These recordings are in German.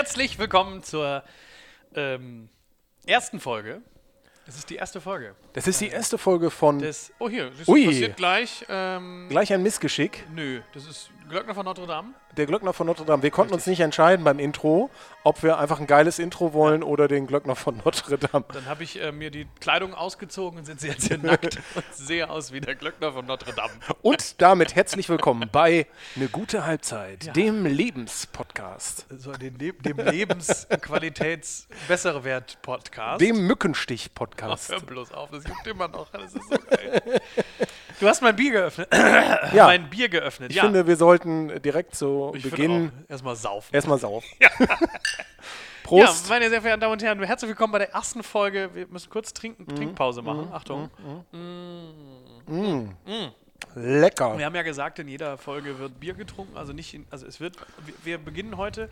herzlich willkommen zur ähm, ersten Folge. Das ist die erste Folge. Das ist die erste Folge von Des, oh, hier, das Ui. passiert gleich. Ähm, gleich ein Missgeschick. nö, das ist Glöckner von Notre Dame. Der Glöckner von Notre Dame. Wir konnten uns nicht entscheiden beim Intro, ob wir einfach ein geiles Intro wollen oder den Glöckner von Notre Dame. Dann habe ich äh, mir die Kleidung ausgezogen und sitze jetzt hier nackt und sehe aus wie der Glöckner von Notre Dame. Und damit herzlich willkommen bei Eine gute Halbzeit, Ja. dem Lebenspodcast, So, den, Le dem Lebensqualitäts bessere Wert Podcast. dem Ach, Mückenstich-Podcast. hör bloß auf, das juckt immer noch. Das ist so geil. Du hast mein Bier geöffnet. Ja, mein Bier geöffnet. ich ja. finde, wir sollten direkt zu Ich Beginn erstmal saufen. erstmal sauf. Ja, Prost. meine sehr verehrten Damen und Herren, herzlich willkommen bei der ersten Folge. Wir müssen kurz trinken, Mhm. Trinkpause machen. Achtung. Lecker. Wir haben ja gesagt, in jeder Folge wird Bier getrunken. Also nicht, in, also es wird. Wir, wir beginnen heute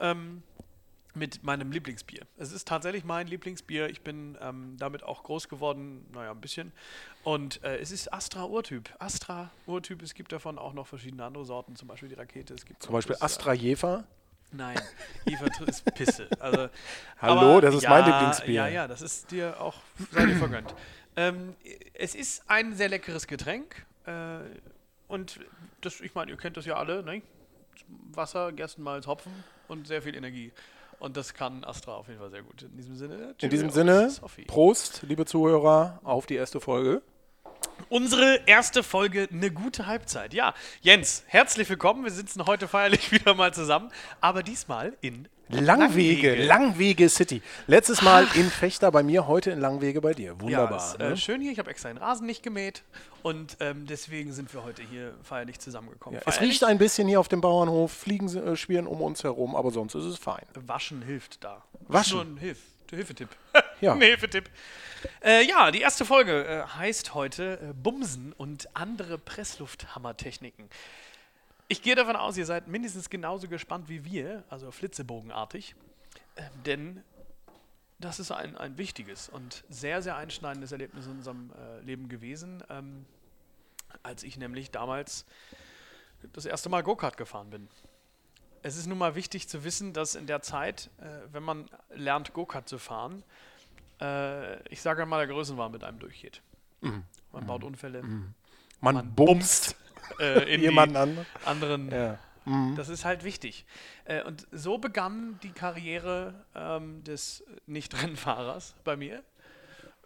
ähm, mit meinem Lieblingsbier. Es ist tatsächlich mein Lieblingsbier. Ich bin ähm, damit auch groß geworden, naja, ein bisschen. Und äh, es ist Astra Urtyp. Astra Urtyp. Es gibt davon auch noch verschiedene andere Sorten, zum Beispiel die Rakete. Es gibt Zum Beispiel das, äh, Astra Jefer. Nein, Eva ist Pisse. Also, Hallo, das ist ja, mein Lieblingsbier. Ja, ja, das ist dir auch sei dir vergönnt. Ähm, es ist ein sehr leckeres Getränk. Äh, und das, ich meine, ihr kennt das ja alle, ne? Wasser, Gerstenmalz, Hopfen und sehr viel Energie. Und das kann Astra auf jeden Fall sehr gut. In diesem Sinne. In diesem Sinne. Prost, liebe Zuhörer, auf die erste Folge. Unsere erste Folge, eine gute Halbzeit. Ja, Jens, herzlich willkommen. Wir sitzen heute feierlich wieder mal zusammen, aber diesmal in Langwege, Langwege City. Letztes Mal in Fechter bei mir, heute in Langwege bei dir. Wunderbar. Ja, ist, ne? äh, schön hier. Ich habe extra den Rasen nicht gemäht und ähm, deswegen sind wir heute hier feierlich zusammengekommen. ja, es Feierlich? riecht ein bisschen hier auf dem Bauernhof, Fliegen äh, schwirren um uns herum, aber sonst ist es fein. Waschen hilft da. Waschen. Nur ein Hilf Hilfetipp. Ja. ein Hilfetipp. Äh, ja, die erste Folge äh, heißt heute äh, Bumsen und andere Presslufthammertechniken. Ich gehe davon aus, ihr seid mindestens genauso gespannt wie wir, also flitzebogenartig, ähm, denn das ist ein, ein wichtiges und sehr, sehr einschneidendes Erlebnis in unserem äh, Leben gewesen, ähm, als ich nämlich damals das erste Mal Go-Kart gefahren bin. Es ist nun mal wichtig zu wissen, dass in der Zeit, äh, wenn man lernt, Go-Kart zu fahren, äh, ich sage mal, der Größenwahn mit einem durchgeht. Man baut Unfälle Man, Man bumst äh, in jemanden die an. anderen. Ja. Das ist halt wichtig. Äh, und so begann die Karriere ähm, des Nicht-Rennfahrers bei mir.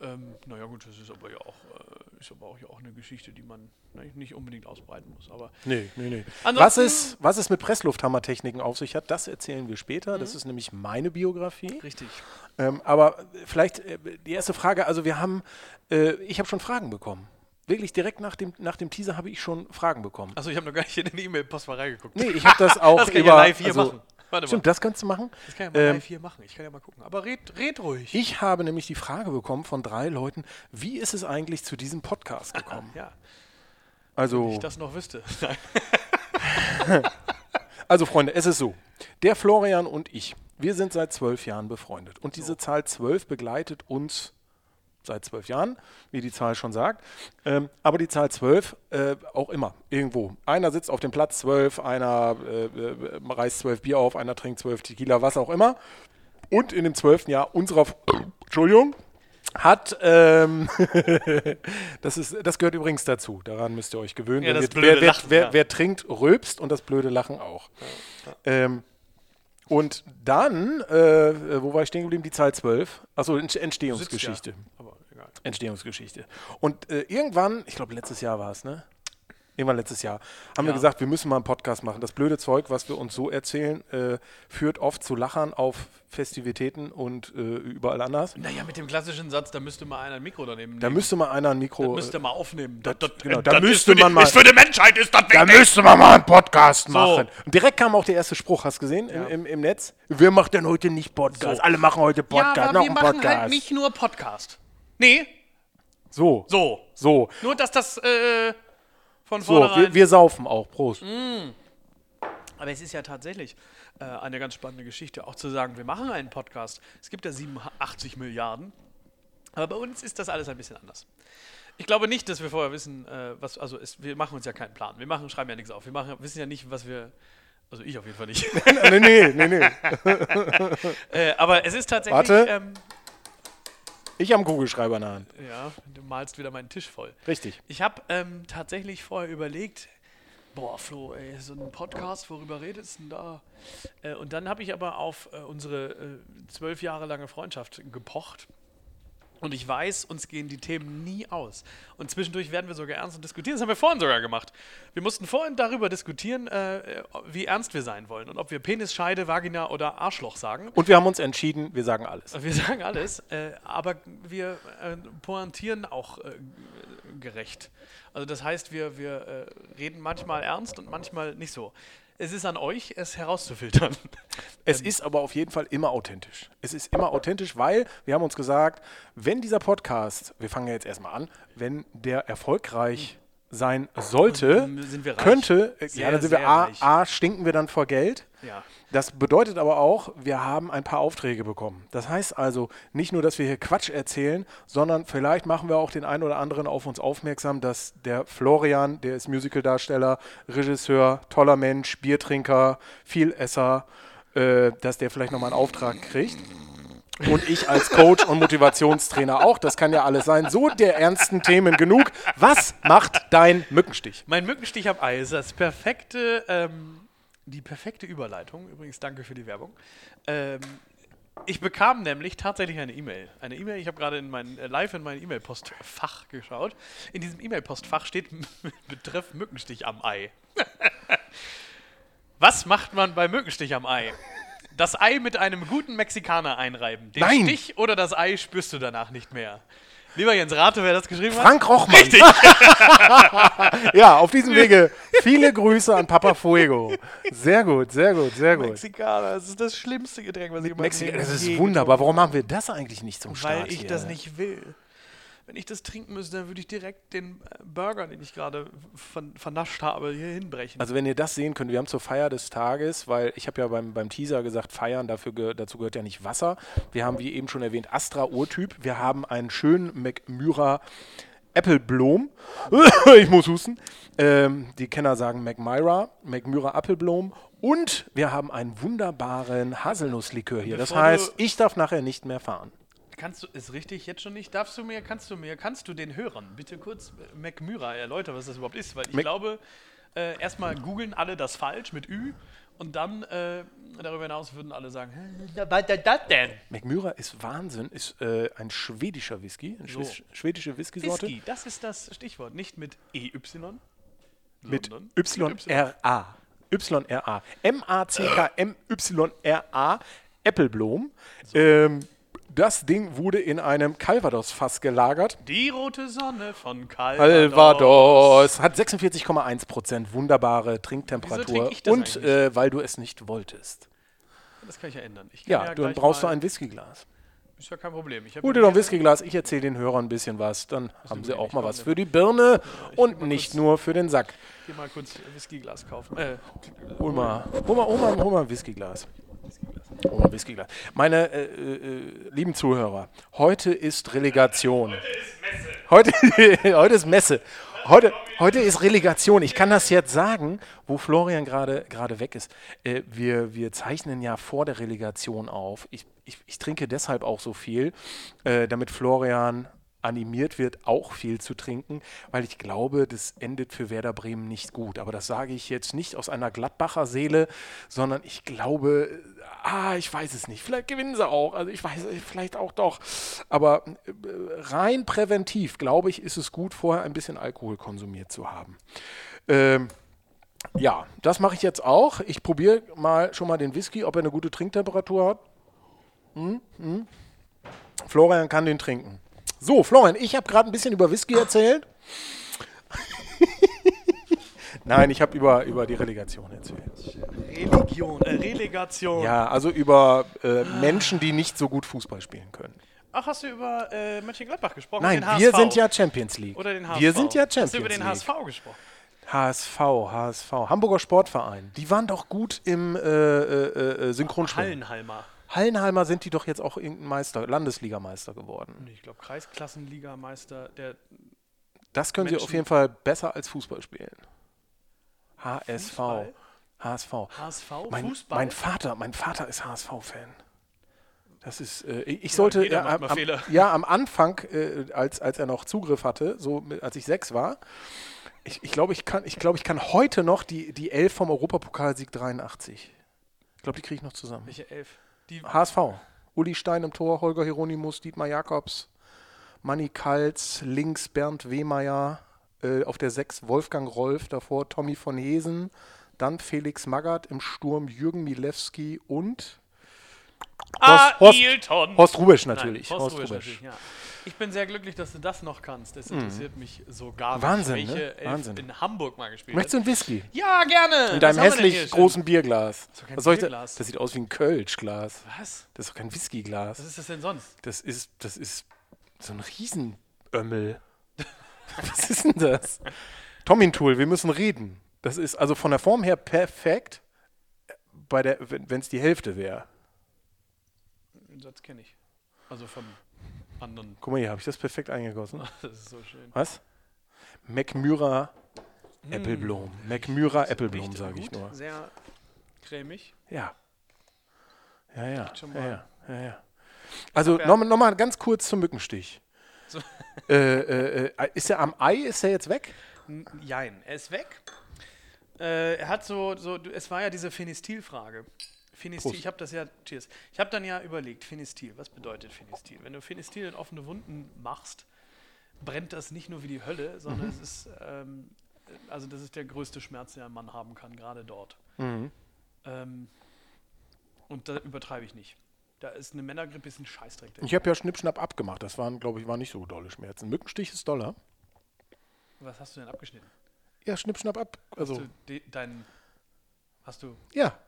Ähm, naja gut, das ist aber ja auch, äh, ist aber auch, ja auch eine Geschichte, die man ne, nicht unbedingt ausbreiten muss. Aber Nee, nee, nee. Was es, was es mit Presslufthammertechniken auf sich hat, das erzählen wir später. Mhm. Das ist nämlich meine Biografie. richtig. Ähm, aber vielleicht äh, die erste Frage, also wir haben, äh, ich habe schon Fragen bekommen. Wirklich direkt nach dem, nach dem Teaser habe ich schon Fragen bekommen. Achso, ich habe noch gar nicht in den E-Mail-Postfach reingeguckt. Nee, ich habe das auch Das über... ja also, machen. Warte Stimmt, mal. das kannst du machen. Das kann ich ja mal Ähm, live hier machen. Ich kann ja mal gucken. Aber red, red ruhig. Ich habe nämlich die Frage bekommen von drei Leuten, wie ist es eigentlich zu diesem Podcast gekommen? Ja, Also, ich das noch wüsste. Also Freunde, es ist so. Der Florian und ich, wir sind seit zwölf Jahren befreundet. Und diese Zahl zwölf begleitet uns seit zwölf Jahren, wie die Zahl schon sagt. Ähm, aber die Zahl zwölf äh, auch immer, irgendwo. Einer sitzt auf dem Platz zwölf, einer äh, äh, reißt zwölf Bier auf, einer trinkt zwölf Tequila, was auch immer. Und in dem zwölften Jahr unserer, Entschuldigung, hat, ähm, das, ist, das gehört übrigens dazu, daran müsst ihr euch gewöhnen. Ja, wer, wer, Lachen, wer, ja. wer trinkt, rülpst und das blöde Lachen auch. Ähm, und dann, äh, wo war ich stehen geblieben? Die Zahl 12. Achso, Ent- Entstehungsgeschichte. Egal. Entstehungsgeschichte. Und äh, irgendwann, ich glaube letztes Jahr war es, ne? Irgendwann letztes Jahr, haben wir Ja. gesagt, wir müssen mal einen Podcast machen. Das blöde Zeug, was wir uns so erzählen, äh, führt oft zu Lachern auf Festivitäten und äh, überall anders. Naja, mit dem klassischen Satz, da müsste mal einer ein Mikro daneben Da nehmen. müsste mal einer ein Mikro. das müsste mal aufnehmen. Das, das, genau, äh, da das ist müsste für die- man mal- Ist für die Menschheit ist das Da wichtig. müsste man mal einen Podcast machen. Und direkt kam auch der erste Spruch, hast du gesehen, im, Ja. im, im Netz? Wer macht denn heute nicht Podcast? So. Alle machen heute Podcast, ja, aber wir machen Podcast. halt nicht nur Podcast. Nee, so, so. so, Nur, dass das äh, von so, vornherein... wir, wir saufen auch, Prost. Aber es ist ja tatsächlich äh, eine ganz spannende Geschichte, auch zu sagen, wir machen einen Podcast. Es gibt ja 87 Milliarden. Aber bei uns ist das alles ein bisschen anders. Ich glaube nicht, dass wir vorher wissen, äh, was, also es, wir machen uns ja keinen Plan. Wir machen, schreiben ja nichts auf. Wir machen, wissen ja nicht, was wir Also ich auf jeden Fall nicht. nee, nee, nee, nee. äh, aber es ist tatsächlich. Warte. Ähm, Ich am Kugelschreiber in der Hand. ja, du malst wieder meinen Tisch voll. Richtig. Ich habe ähm, tatsächlich vorher überlegt, boah, Flo, ey, so ein Podcast, worüber redest du denn da? Äh, und dann habe ich aber auf äh, unsere äh, zwölf Jahre lange Freundschaft gepocht. Und ich weiß, uns gehen die Themen nie aus. Und zwischendurch werden wir sogar ernst und diskutieren. Das haben wir vorhin sogar gemacht. Wir mussten vorhin darüber diskutieren, äh, wie ernst wir sein wollen und ob wir Penis, Scheide, Vagina oder Arschloch sagen. Und wir haben uns entschieden, wir sagen alles. Wir sagen alles, äh, aber wir äh, pointieren auch äh, gerecht. Also das heißt, wir, wir äh, reden manchmal ernst und manchmal nicht so. Es ist an euch, es herauszufiltern. Es ist aber auf jeden Fall immer authentisch. Es ist immer authentisch, weil wir haben uns gesagt, wenn dieser Podcast, wir fangen ja jetzt erstmal an, wenn der erfolgreich sein sollte, ähm, könnte, äh, Sehr, ja, dann sind wir A, reich. A, stinken wir dann vor Geld. Ja. Das bedeutet aber auch, wir haben ein paar Aufträge bekommen. Das heißt also nicht nur, dass wir hier Quatsch erzählen, sondern vielleicht machen wir auch den einen oder anderen auf uns aufmerksam, dass der Florian, der ist Musicaldarsteller, Regisseur, toller Mensch, Biertrinker, Vielesser, äh, dass der vielleicht nochmal einen Auftrag kriegt. Und ich als Coach und Motivationstrainer auch. Das kann ja alles sein. So der ernsten Themen genug. Was macht dein Mückenstich? Mein Mückenstich am Ei ist das perfekte, ähm, die perfekte Überleitung. Übrigens, danke für die Werbung. Ähm, ich bekam nämlich tatsächlich eine E-Mail. Eine E-Mail, ich habe gerade in mein, äh, live in mein E-Mail-Postfach geschaut. In diesem E-Mail-Postfach steht Betreff Mückenstich am Ei. Was macht man bei Mückenstich am Ei? Das Ei mit einem guten Mexikaner einreiben. Den Nein. Stich oder das Ei spürst du danach nicht mehr. Lieber Jens, rate, wer das geschrieben hat? Frank Rochmann. Richtig. Ja, auf diesem Wege viele Grüße an Papa Fuego. Sehr gut, sehr gut, sehr gut. Mexikaner, das ist das schlimmste Getränk, was ich in meinem Mexika, Leben das ist wunderbar. Warum haben wir das eigentlich nicht zum. Start Weil ich hier? das nicht will. Wenn ich das trinken müsste, dann würde ich direkt den äh, Burger, den ich gerade ver vernascht habe, hier hinbrechen. Also wenn ihr das sehen könnt, wir haben zur Feier des Tages, weil ich habe ja beim, beim Teaser gesagt, feiern, dafür dazu gehört ja nicht Wasser. Wir haben, wie eben schon erwähnt, Astra Urtyp. Wir haben einen schönen McMyra Apple Bloom. ich muss husten. Ähm, die Kenner sagen McMyra, McMyra Appleblom. Und wir haben einen wunderbaren Haselnusslikör hier. Das heißt, ich darf nachher nicht mehr fahren. Kannst du, ist richtig, jetzt schon nicht? Darfst du mir, kannst du mir, kannst du den Hörern bitte kurz äh, McMyra erläutern, was das überhaupt ist? Weil ich Mac- glaube, äh, erstmal googeln alle das falsch mit Ü und dann äh, darüber hinaus würden alle sagen, "Hä, was ist das denn? McMyra ist Wahnsinn, ist äh, ein schwedischer Whisky, eine So. schwedische- Whisky-Sorte. Whisky, das ist das Stichwort, nicht mit EY. mit sondern YRA. YRA. M-A-C-K-M-Y-R-A. Appleblom. Ähm, das Ding wurde in einem Calvados-Fass gelagert. Die rote Sonne von Calvados. Calvados hat 46,1 Prozent wunderbare Wieso Trinktemperatur. Und äh, weil du es nicht wolltest. Das kann ich ja ändern. Ich kann Ja, dann brauchst du ein Whiskyglas. Ist ja kein Problem. Ich Hol dir doch ein Whiskyglas, ich erzähle den Hörern ein bisschen was. Dann haben sie auch mal was für die Birne und nicht kurz- nur für den Sack. Geh mal kurz Whiskyglas kaufen. Äh, Hol mal, hol mal, hol mal, hol mal ein Whiskyglas. Ein Whiskyglas. Meine äh, äh, lieben Zuhörer, heute ist Relegation. Heute, heute ist Messe. Heute, heute ist Relegation. Ich kann das jetzt sagen, wo Florian gerade gerade weg ist. Äh, wir, wir zeichnen ja vor der Relegation auf. Ich, ich, ich trinke deshalb auch so viel, äh, damit Florian animiert wird, auch viel zu trinken, weil ich glaube, das endet für Werder Bremen nicht gut. Aber das sage ich jetzt nicht aus einer Gladbacher Seele, sondern ich glaube, äh, ah, ich weiß es nicht. Vielleicht gewinnen sie auch. Also ich weiß, äh, vielleicht auch doch. Aber äh, rein präventiv, glaube ich, ist es gut, vorher ein bisschen Alkohol konsumiert zu haben. Ähm, ja, das mache ich jetzt auch. Ich probiere mal schon mal den Whisky, ob er eine gute Trinktemperatur hat. Hm, hm. Florian kann den trinken. So, Florian, ich habe gerade ein bisschen über Whisky erzählt. Nein, ich habe über, über die Relegation erzählt. Religion, äh, Relegation. Ja, also über äh, Menschen, die nicht so gut Fußball spielen können. Ach, hast du über äh, Mönchengladbach gesprochen? Nein, den wir sind ja Champions League. Oder den HSV. Wir sind ja Hast du Champions über den League. HSV gesprochen? HSV, HSV, Hamburger Sportverein. Die waren doch gut im äh, äh, äh, Synchronschwimmen. Hallenhalmer. Hallenhalmer sind die doch jetzt auch irgendein Meister, Landesligameister geworden. Ich glaube, Kreisklassenligameister. Der Das können sie Menschen- auf jeden Fall besser als Fußball spielen. HSV. Fußball? HSV. HSV, Mein, Fußball. mein Vater, mein Vater ist HSV-Fan. Das ist, äh, ich ich sollte, äh, am, ja, am Anfang, äh, als, als er noch Zugriff hatte, so mit, als ich sechs war, ich, ich glaube, ich kann, ich glaube, ich kann heute noch die, die Elf vom Europapokalsieg 83. Ich glaube, die kriege ich noch zusammen. Welche elf? Die, HSV. Uli Stein im Tor, Holger Hieronymus, Dietmar Jakobs, Manni Kalz, links Bernd Wehmeier, äh, auf der 6 Wolfgang Rolf, davor Tommy von Hesen, dann Felix Magath im Sturm, Jürgen Milewski und Horst- Ailton. Horst Rubisch Nein, natürlich. Horst Horst Rubisch Rubisch. natürlich, ja. Ich bin sehr glücklich, dass du das noch kannst. Das interessiert mich so gar nicht. Wahnsinn, welche ne? Elf Wahnsinn. in Hamburg mal gespielt Möchtest du einen Whisky? Ja, gerne. In deinem hässlich großen Bierglas. doch kein Was soll ich da? Bierglas. Das sieht aus wie ein Kölschglas. Was? Das ist doch kein Whiskyglas. Was ist das denn sonst? Das ist, das ist so ein Riesenömmel. Was ist denn das? Tomintool, wir müssen reden. Das ist also von der Form her perfekt, bei der, wenn es die Hälfte wäre. Satz kenne ich. Also vom anderen. Guck mal hier, habe ich das perfekt eingegossen. Das ist so schön. Was? McMyra Mm. Appleblom. McMyra Appleblom, sage ich nur. Sehr cremig. Ja. Ja, ja. ja, ja, ja, ja. Also nochmal noch mal ganz kurz zum Mückenstich. So. Äh, äh, äh, ist er am Ei? Ist er jetzt weg? N- Jein, er ist weg. Äh, er hat so, so, es war ja diese Phenestil-Frage. Phenestil, Prost. ich habe das ja, cheers. Ich habe dann ja überlegt, Phenestil, was bedeutet Phenestil? Wenn du Phenestil in offene Wunden machst, brennt das nicht nur wie die Hölle, sondern es ist, ähm, also das ist der größte Schmerz, den ein Mann haben kann, gerade dort. Mhm. Ähm, und da übertreibe ich nicht. Da ist eine Männergrippe ist ein Scheißdreck. Ich habe ja Schnippschnapp abgemacht. Das waren, glaube ich, war nicht so dolle Schmerzen. Mückenstich ist doller. Was hast du denn abgeschnitten? Ja, Schnippschnapp ab. Also, Hast du de, dein, hast du, ja,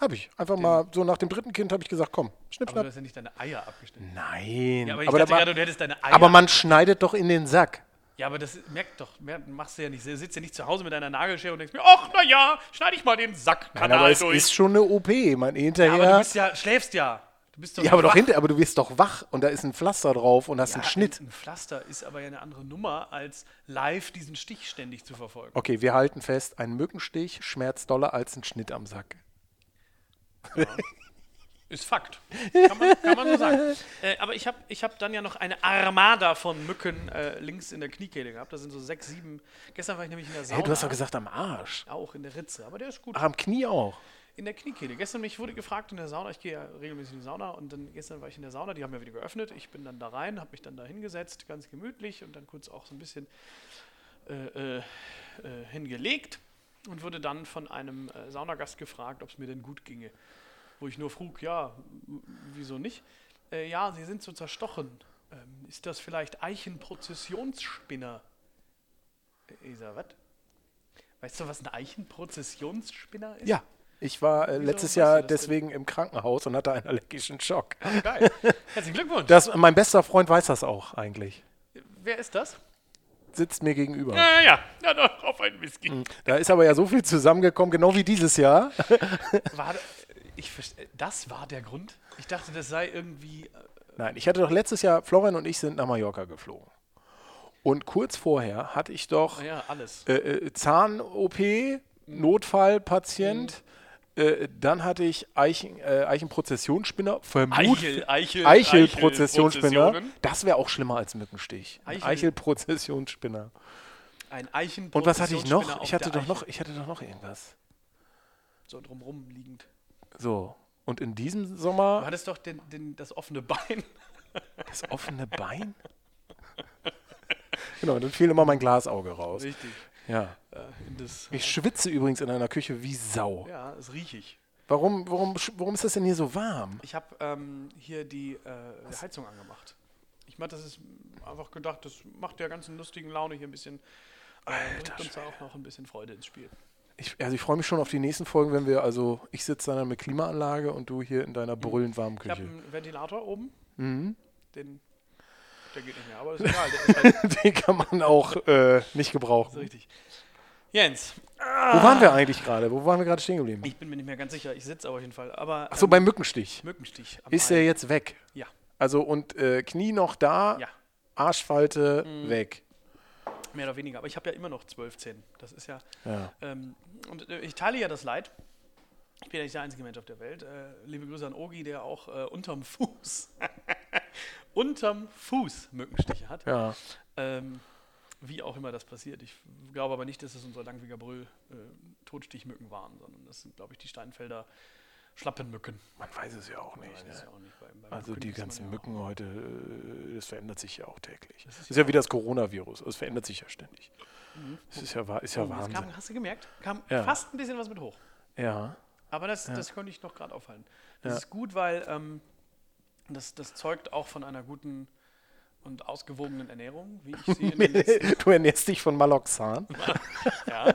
habe ich. Einfach mal so nach dem dritten Kind habe ich gesagt, komm, aber du hast ja nicht deine Eier abgeschnitten. Nein. Ja, aber ich aber, dachte da- gerade, du hättest deine Eier aber man schneidet doch in den Sack. Ja, aber das merkt doch, machst du ja nicht. Du sitzt ja nicht zu Hause mit deiner Nagelschere und denkst mir, ach, na ja, schneide ich mal den Nein, Sackkanal aber es durch. ist schon eine OP. Man ja, hinterher. aber du bist ja, schläfst ja. Du bist doch Ja, aber doch wach. hinter, aber du wirst doch wach und da ist ein Pflaster drauf und hast Ja, einen Schnitt. Ein, ein Pflaster ist aber ja eine andere Nummer, als live diesen Stich ständig zu verfolgen. Okay, wir halten fest, ein Mückenstich schmerzt doller als ein Schnitt am Sack. Ist Fakt. Kann man, kann man so sagen. Äh, aber ich habe ich hab dann ja noch eine Armada von Mücken äh, links in der Kniekehle gehabt. Da sind so sechs, sieben. Gestern war ich nämlich in der Sauna. Hey, du hast doch gesagt am Arsch. Auch in der Ritze. Aber der ist gut. Ach, am Knie auch. In der Kniekehle. Gestern mich wurde gefragt in der Sauna, ich gehe ja regelmäßig in die Sauna und dann gestern war ich in der Sauna, die haben ja wieder geöffnet. Ich bin dann da rein, habe mich dann da hingesetzt, ganz gemütlich und dann kurz auch so ein bisschen äh, äh, äh, hingelegt und wurde dann von einem äh, Saunagast gefragt, ob es mir denn gut ginge. Wo ich nur frug, ja, wieso nicht? Äh, ja, sie sind so zerstochen. Ähm, ist das vielleicht Eichenprozessionsspinner? Äh, Ich sag, was? Weißt du, was ein Eichenprozessionsspinner ist? Ja. Ich war äh, letztes Jahr das denn? deswegen im Krankenhaus und hatte einen allergischen Schock. Geil. Herzlichen Glückwunsch. Das, mein bester Freund weiß das auch eigentlich. Wer ist das? Sitzt mir gegenüber. Ja, ja, ja, doch, auf einen Whisky. Da ist aber ja so viel zusammengekommen, genau wie dieses Jahr. War, ich, das war der Grund? Ich dachte, das sei irgendwie. äh, Nein, ich hatte doch letztes Jahr, Florian und ich sind nach Mallorca geflogen. Und kurz vorher hatte ich doch Naja, alles. äh, äh, Zahn-OP, Notfallpatient. Äh, dann hatte ich Eichen, äh, Eichenprozessionsspinner. Eichel, Eichel, Eichelprozessionsspinner. Eichelprozessionen. Das wäre auch schlimmer als Mückenstich. Eichel- Eichelprozessionsspinner. Ein Eichen. Und was hatte ich noch? Ich hatte doch noch, Eichel. ich hatte doch noch irgendwas. So drumrum liegend. So. Und in diesem Du Sommer hattest doch den, den, das offene Bein. das offene Bein. genau, dann fiel immer mein Glasauge raus. Richtig. Ja. Äh, das, Ich schwitze übrigens in einer Küche wie Sau. ja, das riech ich. Warum, warum, warum ist das denn hier so warm? Ich habe ähm, hier die äh, Heizung angemacht. Ich meine, das ist einfach gedacht, das macht der ganzen lustigen Laune hier ein bisschen. Äh, Alter bringt uns da auch noch ein bisschen Freude ins Spiel. Ich, also ich freue mich schon auf die nächsten Folgen, wenn wir, also ich sitze dann mit Klimaanlage und du hier in deiner brüllend warmen Ich habe Küche. einen Ventilator oben. Mhm. Den, der geht nicht mehr, aber ist egal. Halt Den kann man auch äh, nicht gebrauchen. richtig. Jens, Wo waren wir eigentlich gerade? Wo waren wir gerade stehen geblieben? ich bin mir nicht mehr ganz sicher. Ich sitze auf jeden Fall. Aber Achso, ähm, beim Mückenstich. Mückenstich. Ist er jetzt weg? Ja. Also und äh, Knie noch da, Ja, Arschfalte weg. mehr oder weniger. Aber ich habe ja immer noch zwölf Zähne. Das ist ja. Ja. Ähm, und äh, ich teile ja das Leid. Ich bin ja nicht der einzige Mensch auf der Welt. Äh, liebe Grüße an Ogi, der auch äh, unterm Fuß, unterm Fuß Mückenstiche hat. Ja. Ähm, wie auch immer das passiert. Ich glaube aber nicht, dass es unsere Langwiger Brüll äh, Totstichmücken waren, sondern das sind, glaube ich, die Steinfelder Schlappenmücken. Man weiß es ja auch Man nicht. weiß es Ne? ja auch nicht. Bei- bei Also Mücken die ganzen ja Mücken heute, äh, das verändert sich ja auch täglich. Das ist, ist ja wie das Coronavirus. Es verändert sich ja ständig. Mhm. Das ist ja, ist ja Oh, Wahnsinn. kam, hast du gemerkt? Kam Ja. fast ein bisschen was mit hoch. Ja. Aber das, das konnte ich noch gerade aufhalten. Das Ja. ist gut, weil ähm, das, das zeugt auch von einer guten und ausgewogenen Ernährung, wie ich sie in, du ernährst dich von Maloxan. ja,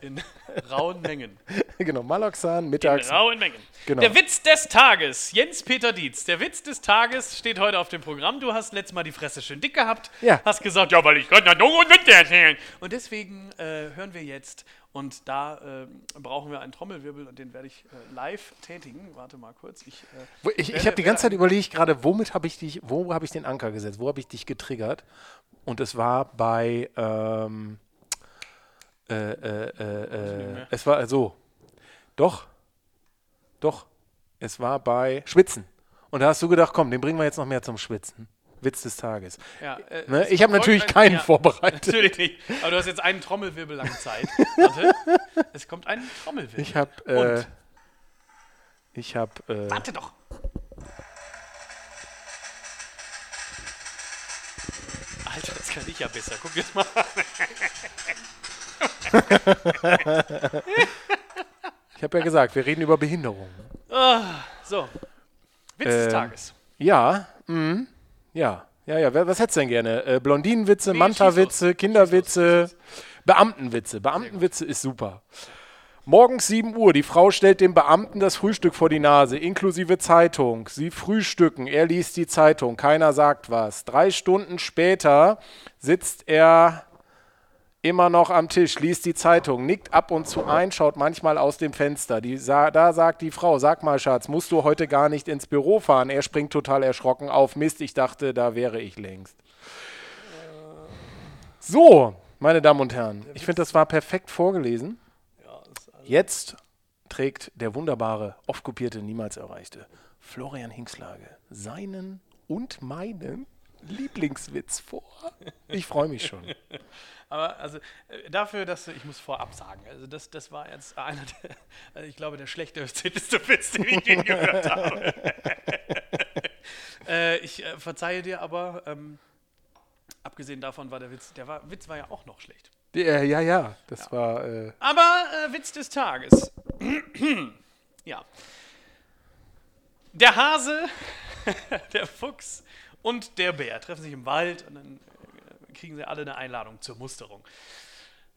in rauen Mengen. genau, Maloxan, In mittags. rauen Mengen. Genau. Der Witz des Tages. Jens-Peter Dietz. Der Witz des Tages steht heute auf dem Programm. Du hast letztes Mal die Fresse schön dick gehabt. Ja. Hast gesagt, ja, weil ich kann ja jung und Witze erzählen. Und deswegen äh, hören wir jetzt, und da äh, brauchen wir einen Trommelwirbel und den werde ich äh, live tätigen. Warte mal kurz. Ich, äh, Ich, ich habe die ganze Zeit überlegt, gerade womit habe ich dich, wo habe ich den Anker gesetzt, wo habe ich dich getriggert? Und es war bei, ähm, äh, äh, äh, es war so, doch, doch, es war bei Schwitzen. Und da hast du gedacht, komm, den bringen wir jetzt noch mehr zum Schwitzen. Witz des Tages. Ja, äh, Ne? Ich habe natürlich ein- keinen ja, vorbereitet. Natürlich nicht. Aber du hast jetzt einen Trommelwirbel lang Zeit. Warte. Es kommt ein Trommelwirbel. Ich habe, äh, ich habe, äh, Warte doch. Alter, das kann ich ja besser. Guck jetzt mal. ich habe ja gesagt, wir reden über Behinderung. Ah, so. Witz des Ähm, Tages. Ja, mhm. Ja, ja, ja. Was hättest du denn gerne? Äh, Blondinenwitze, Nee, Manta-Witze, Kinderwitze, Beamtenwitze. Beamtenwitze ist super. Morgens 7 Uhr, die Frau stellt dem Beamten das Frühstück vor die Nase, inklusive Zeitung. Sie frühstücken, er liest die Zeitung, keiner sagt was. Drei Stunden später sitzt er immer noch am Tisch, liest die Zeitung, nickt ab und zu ein, schaut manchmal aus dem Fenster. Die, da sagt die Frau, sag mal Schatz, musst du heute gar nicht ins Büro fahren? Er springt total erschrocken auf. Mist, ich dachte, da wäre ich längst. So, meine Damen und Herren, ich finde, das war perfekt vorgelesen. Jetzt trägt der wunderbare, oft kopierte, niemals erreichte Florian Hingslage seinen und meinen Lieblingswitz vor. Ich freue mich schon. Aber also äh, dafür, dass ich muss vorab sagen, also das, das war jetzt einer der, also ich glaube, der schlechteste Witz, den ich je gehört habe. äh, ich äh, verzeihe dir aber, ähm, abgesehen davon war der Witz, der war, Witz war ja auch noch schlecht. Ja, ja, ja, das war. Äh, Aber äh, Witz des Tages. ja. Der Hase, der Fuchs und der Bär treffen sich im Wald und dann äh, kriegen sie alle eine Einladung zur Musterung.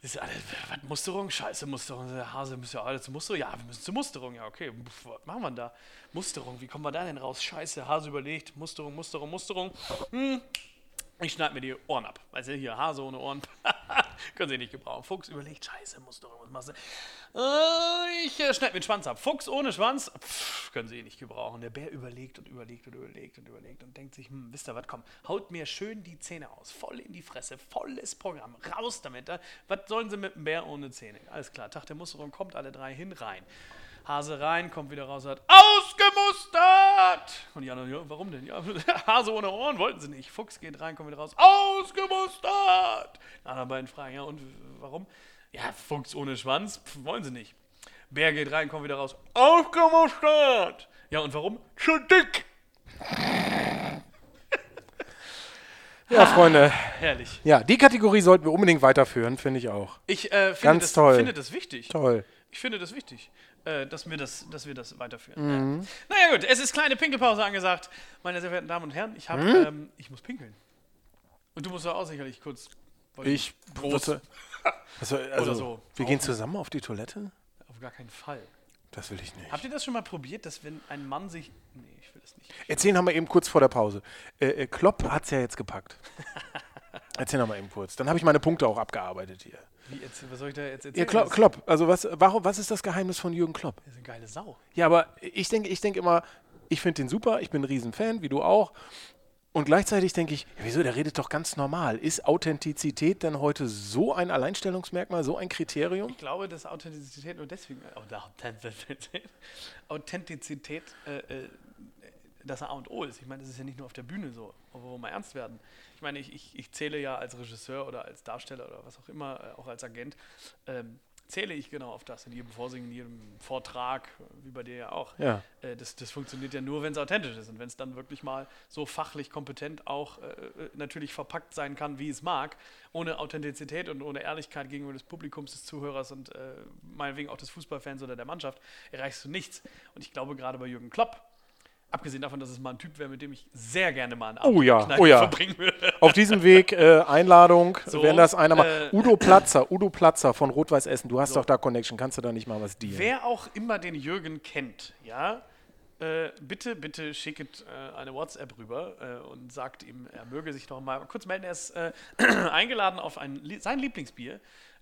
Ist alle, was Musterung? Scheiße, Musterung. Der Hase müssen ja alle zur Musterung. Ja, wir müssen zur Musterung. Ja, okay. Pff, Was machen wir da? Musterung, wie kommen wir da denn raus? Scheiße, Hase überlegt. Musterung, Musterung, Musterung. Hm, ich schneide mir die Ohren ab. Weißt du, hier, Hase ohne Ohren. Können sie nicht gebrauchen. Fuchs überlegt, scheiße, muss doch was machst du? Äh, ich äh, schneide mir den Schwanz ab. Fuchs ohne Schwanz, pff, können sie eh nicht gebrauchen. Der Bär überlegt und überlegt und überlegt und überlegt und denkt sich, hm, wisst ihr was, komm, haut mir schön die Zähne aus. Voll in die Fresse, volles Programm. Raus damit. Da. Was sollen sie mit einem Bär ohne Zähne? Alles klar, Tag der Musterung kommt, alle drei hin, rein. Hase rein, kommt wieder raus, sagt, ausgemustert! Und die anderen, ja, warum denn? Ja, Hase ohne Ohren wollten sie nicht. Fuchs geht rein, kommt wieder raus, ausgemustert! Die anderen beiden fragen, ja, und warum? Ja, Fuchs ohne Schwanz, pf, wollen sie nicht. Bär geht rein, kommt wieder raus, ausgemustert! Ja, und warum? Zu dick! ja, Freunde. Herrlich. Ja, die Kategorie sollten wir unbedingt weiterführen, finde ich auch. Ich äh, finde, Ganz das, toll. finde das wichtig. Toll. Ich finde das wichtig, äh, dass, wir das, dass wir das weiterführen. Mhm. Ja. Naja gut, es ist kleine Pinkelpause angesagt. Meine sehr verehrten Damen und Herren, ich, hab, Mhm. ähm, ich muss pinkeln. Und du musst ja auch sicherlich kurz... Ich. Was, was, also, so. Wir gehen zusammen auf die Toilette? Auf gar keinen Fall. Das will ich nicht. Habt ihr das schon mal probiert, dass wenn ein Mann sich... Nee, ich will das nicht. Erzählen haben wir eben kurz vor der Pause. Äh, äh, Klopp hat es ja jetzt gepackt. Erzählen wir mal eben kurz. Dann habe ich meine Punkte auch abgearbeitet hier. Wie, jetzt, was soll ich da jetzt Ja, erzählen? Klopp, Das Klopp. Also was, warum, was ist das Geheimnis von Jürgen Klopp? ist eine geile Sau. Ja, aber ich denke ich denk immer, ich finde den super, ich bin ein Riesenfan, wie du auch. Und gleichzeitig denke ich, ja, wieso, der redet doch ganz normal. Ist Authentizität denn heute so ein Alleinstellungsmerkmal, so ein Kriterium? Ich glaube, dass Authentizität nur deswegen, äh, Authentizität, Authentizität äh, äh, das A und O ist. Ich meine, das ist ja nicht nur auf der Bühne so, wo wir mal ernst werden. Ich meine, ich, ich, ich zähle ja als Regisseur oder als Darsteller oder was auch immer, äh, auch als Agent, ähm, zähle ich genau auf das in jedem Vorsingen, in jedem Vortrag, wie bei dir ja auch. Ja. Äh, das, das funktioniert ja nur, wenn es authentisch ist und wenn es dann wirklich mal so fachlich kompetent auch äh, äh, natürlich verpackt sein kann, wie es mag, ohne Authentizität und ohne Ehrlichkeit gegenüber des Publikums, des Zuhörers und äh, meinetwegen auch des Fußballfans oder der Mannschaft, erreichst du nichts. Und ich glaube, gerade bei Jürgen Klopp, abgesehen davon, dass es mal ein Typ wäre, mit dem ich sehr gerne mal einen Abend Oh ja, oh ja. verbringen würde. Auf diesem Weg äh, Einladung, So, wenn das einer mal. äh, Udo Platzer, Udo Platzer von Rot-Weiß Essen, du hast So. doch da Connection, kannst du da nicht mal was dealen? Wer auch immer den Jürgen kennt, ja, äh, bitte, bitte schicket äh, eine WhatsApp rüber äh, und sagt ihm, er möge sich noch mal kurz melden. Er ist äh, eingeladen auf ein, sein Lieblingsbier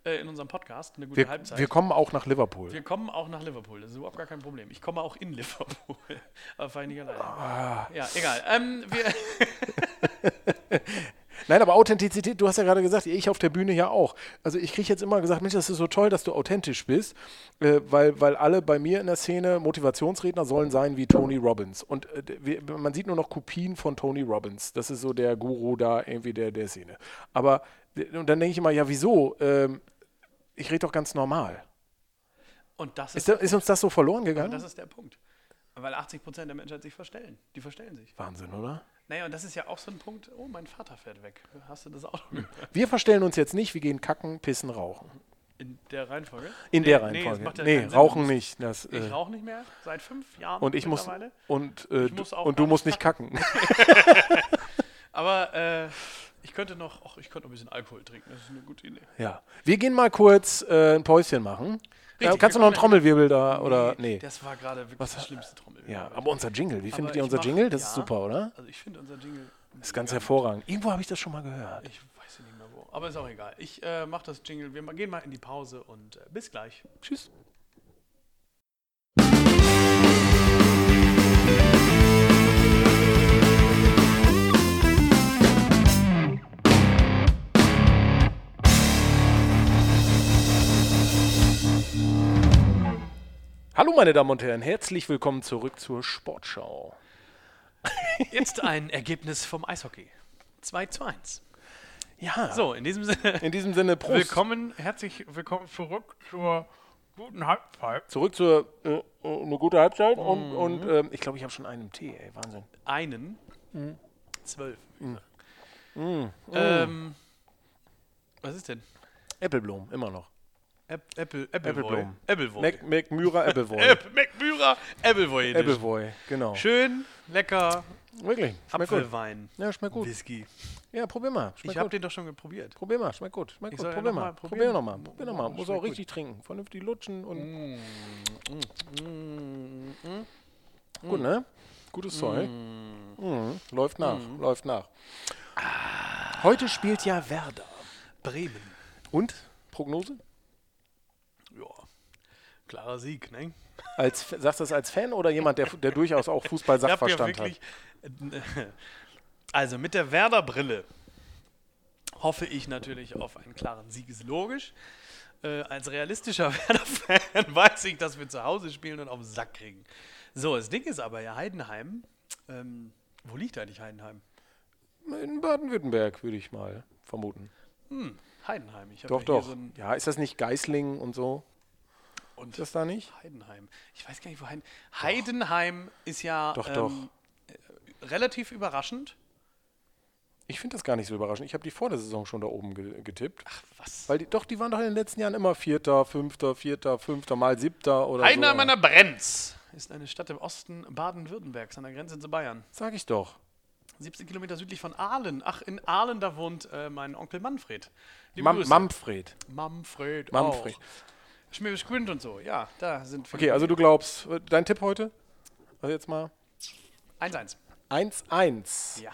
äh, in unserem Podcast, eine gute Wir, Halbzeit. wir kommen auch nach Liverpool. Wir kommen auch nach Liverpool, das ist überhaupt gar kein Problem. Ich komme auch in Liverpool, aber fahre ich nicht alleine. Ah. Ja, egal. Ähm, Nein, aber Authentizität, du hast ja gerade gesagt, ich auf der Bühne ja auch. Also ich kriege jetzt immer gesagt, Mensch, das ist so toll, dass du authentisch bist, äh, weil, weil alle bei mir in der Szene Motivationsredner sollen sein wie Tony Robbins. Und äh, wir, man sieht nur noch Kopien von Tony Robbins. Das ist so der Guru da irgendwie der, der Szene. Aber und dann denke ich immer, ja wieso? Ähm, ich rede doch ganz normal. und das ist, Ist, ist uns das so verloren gegangen? das ist der Punkt. Weil 80 Prozent der Menschheit sich verstellen. Die verstellen sich. Wahnsinn, oder? Naja, und das ist ja auch so ein Punkt, oh, mein Vater fährt weg. Hast du das noch gehört? Wir verstellen uns jetzt nicht, wir gehen kacken, pissen, rauchen. In der Reihenfolge? In Nee, der nee, Reihenfolge. macht ja Nee, keinen Sinn. rauchen nicht. Das, Ich äh, rauche nicht mehr, seit fünf Jahren und ich muss und, äh, Ich muss und du musst nicht nicht kacken. Aber äh, ich könnte noch, ach, ich könnte noch ein bisschen Alkohol trinken, das ist eine gute Idee. Ja. Wir gehen mal kurz äh, ein Päuschen machen. Äh, Richtig, kannst du noch einen Trommelwirbel da oder nee? Das war gerade wirklich Was- das schlimmste Trommel. Ja, aber unser Jingle, wie findet ihr unser mach- Jingle? Das ist ja. super, oder? Also ich finde unser Jingle. Ist ganz hervorragend. Irgendwo habe ich das schon mal gehört. gut. Ich weiß ja nicht mehr wo. Aber ist auch egal. Ich äh, mache das Jingle. Wir gehen mal in die Pause und äh, bis gleich. Tschüss. Hallo meine Damen und Herren, herzlich willkommen zurück zur Sportschau. Jetzt ein Ergebnis vom Eishockey. 2 zu 1. Ja, So, in diesem Sinne. in diesem Sinne Prost. Willkommen, herzlich willkommen zurück zur guten Halbzeit. Zurück zur äh, äh, eine gute Halbzeit und, und ähm, ich glaube, ich habe schon einen Tee, ey, Wahnsinn. Einen. Zwölf. Mm, Ähm, was ist denn? Äppelblom, immer noch. App, Apple, Appleboy. Appleboy. Mac, Mac Myra Äppelwoy. App, Macmürer, Appleboy. Äppelwoy, genau. Schön, lecker, Wirklich, schmeckt gut. Apfelwein, Ja, schmeckt gut. Whisky. Ja, probier mal. Schmeckt Ich habe gut. den doch schon probiert. Probier mal, schmeckt gut. Schmeckt Ich gut. ja Probier noch mal. mal Probier nochmal. Probier nochmal. Oh, Muss auch schmeckt gut. richtig trinken. Vernünftig lutschen und. Mm, Gut, ne? Gutes Zeug. Läuft nach. Läuft nach. Heute spielt ja Werder. Bremen. Und? Prognose? Klarer Sieg, ne? Als, sagst du das als Fan oder jemand, der, der durchaus auch Fußball-Sachverstand hat? Also mit der Werder-Brille hoffe ich natürlich auf einen klaren Sieg, ist logisch. Äh, als realistischer Werder-Fan weiß ich, dass wir zu Hause spielen und auf den Sack kriegen. So, das Ding ist aber ja Heidenheim. Ähm, wo liegt eigentlich Heidenheim? In Baden-Württemberg, würde ich mal vermuten. Hm, Heidenheim. Ich Doch, ja hier doch. So Ja, ist das nicht Geislingen und so? Und Ist das da nicht? Heidenheim. Ich weiß gar nicht, wo Heidenheim. Heidenheim ist ja Doch, ähm, doch. äh, relativ überraschend. Ich finde das gar nicht so überraschend. Ich habe die vor der Saison schon da oben ge getippt. Ach, was? Weil die, doch, die waren doch in den letzten Jahren immer Vierter, Fünfter, Vierter, Fünfter, mal Siebter oder Heidenheim so. an der Brenz ist eine Stadt im Osten Baden-Württembergs an der Grenze zu Bayern. Sag ich doch. 17 Kilometer südlich von Aalen. Ach, in Aalen, da wohnt äh, mein Onkel Manfred. Mam Grüße. Manfred. Manfred. Manfred. Auch. Schmierisch Quint und so. Ja, da sind Okay, also du glaubst, äh, dein Tipp heute? Also jetzt mal 1-1. 1-1. Ja.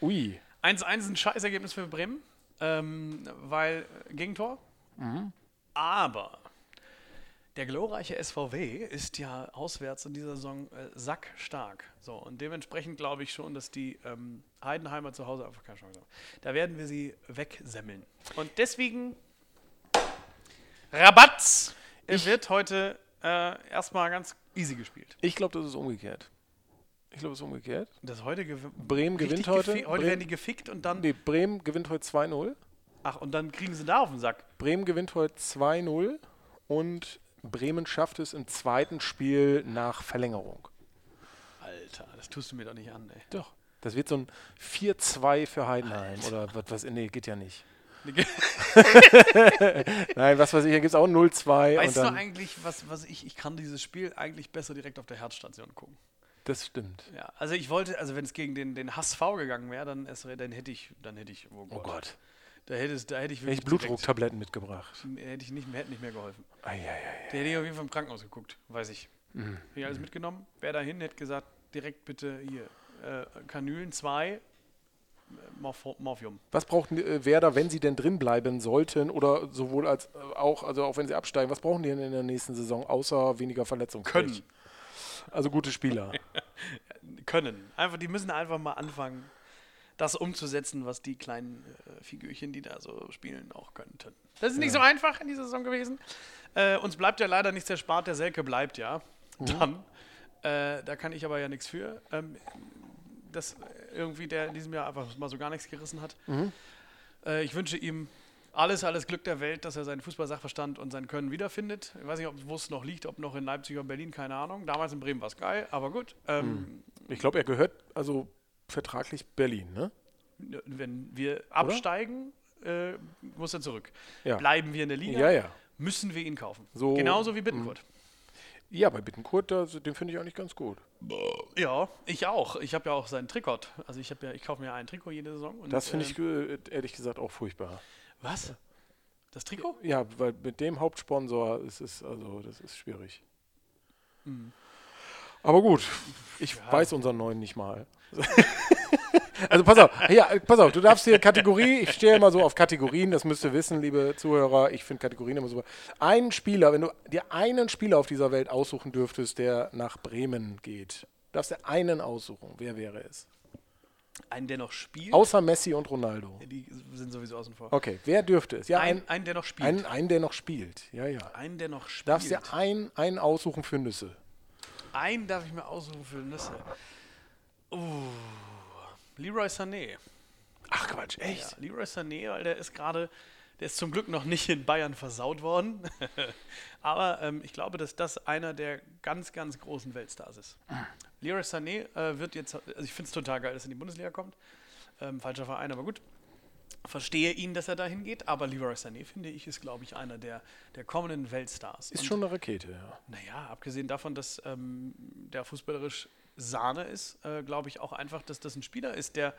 Ui. 1-1 ist ein Scheißergebnis für Bremen, ähm, weil äh, Gegentor. Aber Der glorreiche SVW ist ja auswärts in dieser Saison äh, sackstark. So, und dementsprechend glaube ich schon, dass die ähm, Heidenheimer zu Hause einfach keine Chance haben. Da werden wir sie wegsemmeln. Und deswegen Rabatz! Er wird heute äh, erstmal ganz easy gespielt. Ich glaube, das ist umgekehrt. Ich glaube, es ist umgekehrt. Das heute gew Bremen gewinnt heute. Heute Bremen- werden die gefickt und dann. Nee, Bremen gewinnt heute 2-0. Ach, und dann kriegen sie da auf den Sack. Bremen gewinnt heute 2-0 und Bremen schafft es im zweiten Spiel nach Verlängerung. Alter, das tust du mir doch nicht an, ey. Doch. Das wird so ein 4-2 für Heidenheim. Oder was, was, nee, geht ja nicht. Nein, was weiß ich, hier gibt es auch 0-2. Weißt du eigentlich, was, was ich, ich kann dieses Spiel eigentlich besser direkt auf der Herzstation gucken. Das stimmt. Ja, also ich wollte, also wenn es gegen den, den HSV gegangen wäre, dann, dann hätte ich, dann hätte ich, oh Gott, Oh Gott. da hätte, es- da hätte ich Hätte ich wirklich Blutdrucktabletten mitgebracht. hätte ich nicht, mehr- hätte nicht mehr geholfen. Eieiei. Der hätte ich auf jeden Fall im Krankenhaus geguckt, weiß ich. Mhm. Hätte ich alles mitgenommen, wäre dahin, hätte gesagt, direkt bitte hier, äh, Kanülen 2, äh, Morpho- Morphium. Was braucht äh, Werder, wenn sie denn drin bleiben sollten oder sowohl als äh, auch, also auch wenn sie absteigen, was brauchen die denn in der nächsten Saison, außer weniger Verletzungen? Können. Also gute Spieler. Können. Einfach, die müssen einfach mal anfangen, das umzusetzen, was die kleinen äh, Figürchen, die da so spielen, auch könnten. Das ist nicht so einfach in dieser Saison gewesen. Äh, uns bleibt ja leider nichts erspart, der Selke bleibt ja. Dann. Äh, da kann ich aber ja nichts für. Ähm, dass irgendwie der in diesem Jahr einfach mal so gar nichts gerissen hat. Äh, ich wünsche ihm alles, alles Glück der Welt, dass er seinen Fußballsachverstand und sein Können wiederfindet. Ich weiß nicht, ob- wo es noch liegt, ob noch in Leipzig oder Berlin, keine Ahnung. Damals in Bremen war es geil, aber gut. Ähm, Ich glaube, er gehört also vertraglich Berlin, ne? Wenn wir absteigen, äh, muss er zurück. Ja. Bleiben wir in der Liga, Ja, ja. müssen wir ihn kaufen. So, Genauso wie Bittenkurt. Ja, bei Bittenkurt, den finde ich eigentlich ganz gut. Ja, ich auch. Ich habe ja auch sein Trikot. Also ich habe ja, ich kaufe mir ja ein Trikot jede Saison. Das finde ich äh, ehrlich gesagt auch furchtbar. Was? Das Trikot? Ja, weil mit dem Hauptsponsor ist es, also das ist schwierig. Aber gut, ich Ja. weiß unseren neuen nicht mal. also pass auf, ja, pass auf, du darfst hier Kategorie, ich stehe immer so auf Kategorien, das müsst ihr wissen, liebe Zuhörer, ich finde Kategorien immer super. Einen Spieler, wenn du dir einen Spieler auf dieser Welt aussuchen dürftest, der nach Bremen geht, darfst du einen aussuchen, wer wäre es? Einen, der noch spielt? Außer Messi und Ronaldo. Die sind sowieso außen vor. Okay, wer dürfte es? Ja, Ein, ein, einen, der noch spielt. einen, einen, der noch spielt. Ja, ja. einen, der noch spielt. Darfst dir ein, einen aussuchen für Nüsse. einen darf ich mir aussuchen für Nüsse. Uh, Leroy Sané. Ach Quatsch, echt? Ja, Leroy Sané, weil der ist gerade, der ist zum Glück noch nicht in Bayern versaut worden. Aber ähm, ich glaube, dass das einer der ganz, ganz großen Weltstars ist. Leroy Sané äh, wird jetzt, also ich finde es total geil, dass er in die Bundesliga kommt. Ähm, falscher Verein, aber gut. Verstehe ihn, dass er dahin geht, aber Leroy Sané, finde ich, ist, glaube ich, einer der, der kommenden Weltstars. Ist Und- schon eine Rakete, ja. naja, abgesehen davon, dass ähm, der fußballerisch Sahne ist, äh, glaube ich auch einfach, dass das ein Spieler ist, der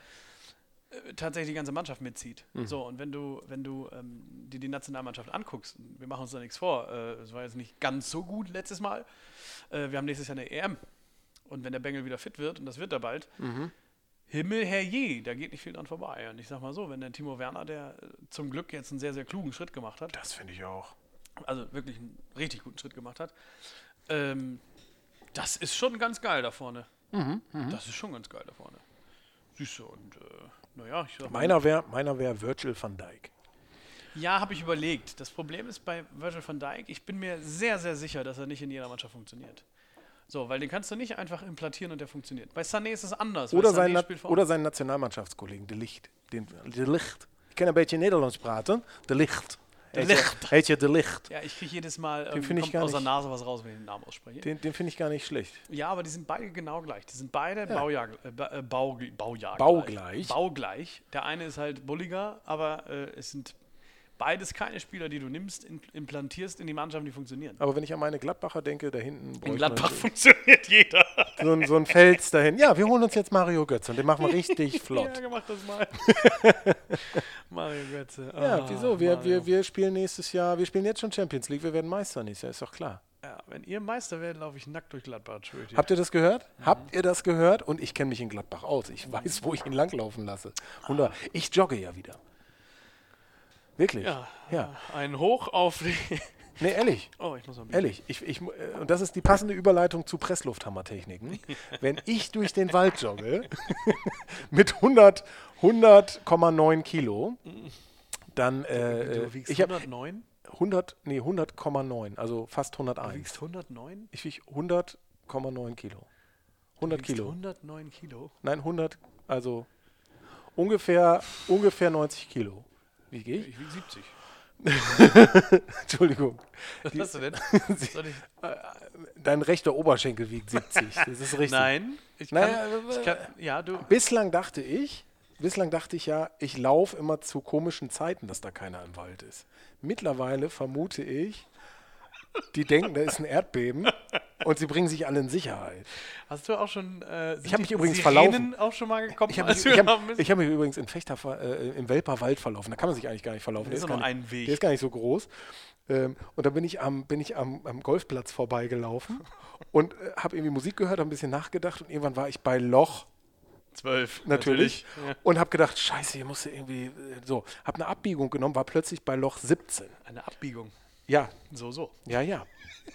äh, tatsächlich die ganze Mannschaft mitzieht. So, und wenn du, wenn du ähm, dir die Nationalmannschaft anguckst, wir machen uns da nichts vor, äh, es war jetzt nicht ganz so gut letztes Mal. Äh, wir haben nächstes Jahr eine EM. Und wenn der Bengel wieder fit wird, und das wird er bald, Himmel, herrje, da geht nicht viel dran vorbei. Und ich sag mal so, wenn der Timo Werner, der äh, zum Glück jetzt einen sehr, sehr klugen Schritt gemacht hat, Das finde ich auch. also wirklich einen richtig guten Schritt gemacht hat. Ähm, das ist schon ganz geil da vorne. Das ist schon ganz geil da vorne. Siehst du, und äh, naja, ich sag Meiner wäre meiner wär Virgil van Dijk. Ja, habe ich überlegt. Das Problem ist bei Virgil van Dijk, ich bin mir sehr, sehr sicher, dass er nicht in jeder Mannschaft funktioniert. So, weil den kannst du nicht einfach implantieren und der funktioniert. Bei Sané ist es anders. Oder, sein, Na- oder seinen Nationalmannschaftskollegen, De Licht. Den, de Licht. Ich kann ein bisschen Nederlands praten. De Licht. De Heet je- Licht. Heet je De Licht. Ja, ich kriege jedes Mal ähm, ich kommt aus der Nase was raus, wenn ich den Namen ausspreche. Den, den finde ich gar nicht schlecht. Ja, aber die sind beide genau gleich. Die sind beide Baujahr, äh, äh, Bau, Baujahr Baugleich? Baugleich. Der eine ist halt bulliger, aber äh, es sind beides keine Spieler, die du nimmst, in, implantierst in die Mannschaften, die funktionieren. Aber wenn ich an meine Gladbacher denke, da hinten In Gladbach funktioniert jeder. So, ein- so ein Fels dahin. Ja, wir holen uns jetzt Mario Götze und den machen wir richtig flott. Ja, gemacht das mal. Mario Götze. Ja, Ah, wieso? Wir, Mario. wir, wir spielen nächstes Jahr, wir spielen jetzt schon Champions League, wir werden Meister nächstes Jahr, ist doch klar. Ja, wenn ihr Meister werdet, laufe ich nackt durch Gladbach. Habt ihr das gehört? Habt ihr das gehört? Und ich kenne mich in Gladbach aus. Ich weiß, wo ich ihn langlaufen lasse. Wunderbar. Ich jogge ja wieder. Wirklich? ja, Ja. ein Hoch auf die. Nee, ehrlich. Oh, ich muss mal Ehrlich, ich, ich, äh, und das ist die passende Überleitung zu Presslufthammertechniken. Wenn ich durch den Wald jogge mit 100 100,9 Kilo, dann äh, Du wiegst ich habe 109? 100, nee 100,9, also fast Du 101. wiegst 109? Ich wiege 100,9 Kilo. 100 Du wiegst Kilo. 109 Kilo. Nein, 100, also ungefähr, ungefähr 90 Kilo. Wie gehe ich? Ich wiege 70. Entschuldigung. Was hast du denn? Dein rechter Oberschenkel wiegt 70. Das ist richtig. Nein. Ich kann, Naja, ich kann, ja, du. Bislang dachte ich, bislang dachte ich ja, ich laufe immer zu komischen Zeiten, dass da keiner im Wald ist. Mittlerweile vermute ich, die denken, da ist ein Erdbeben und sie bringen sich alle in Sicherheit. Hast du auch schon. Äh, sind hab die mich übrigens Sirenen verlaufen. auch schon mal gekommen? Ich habe mich, ich hab, ich hab mich übrigens in Fechter, äh, im Welperwald verlaufen. Da kann man sich eigentlich gar nicht verlaufen. Das ist nur ein Weg. Der ist gar nicht so groß. Ähm, und da bin ich am, bin ich am, am Golfplatz vorbeigelaufen und äh, habe irgendwie Musik gehört, habe ein bisschen nachgedacht und irgendwann war ich bei Loch 12. natürlich, Ja. und habe gedacht, scheiße, hier musst du irgendwie äh, so, habe eine Abbiegung genommen, war plötzlich bei Loch 17. Eine Abbiegung. Ja, So, so. ja, ja.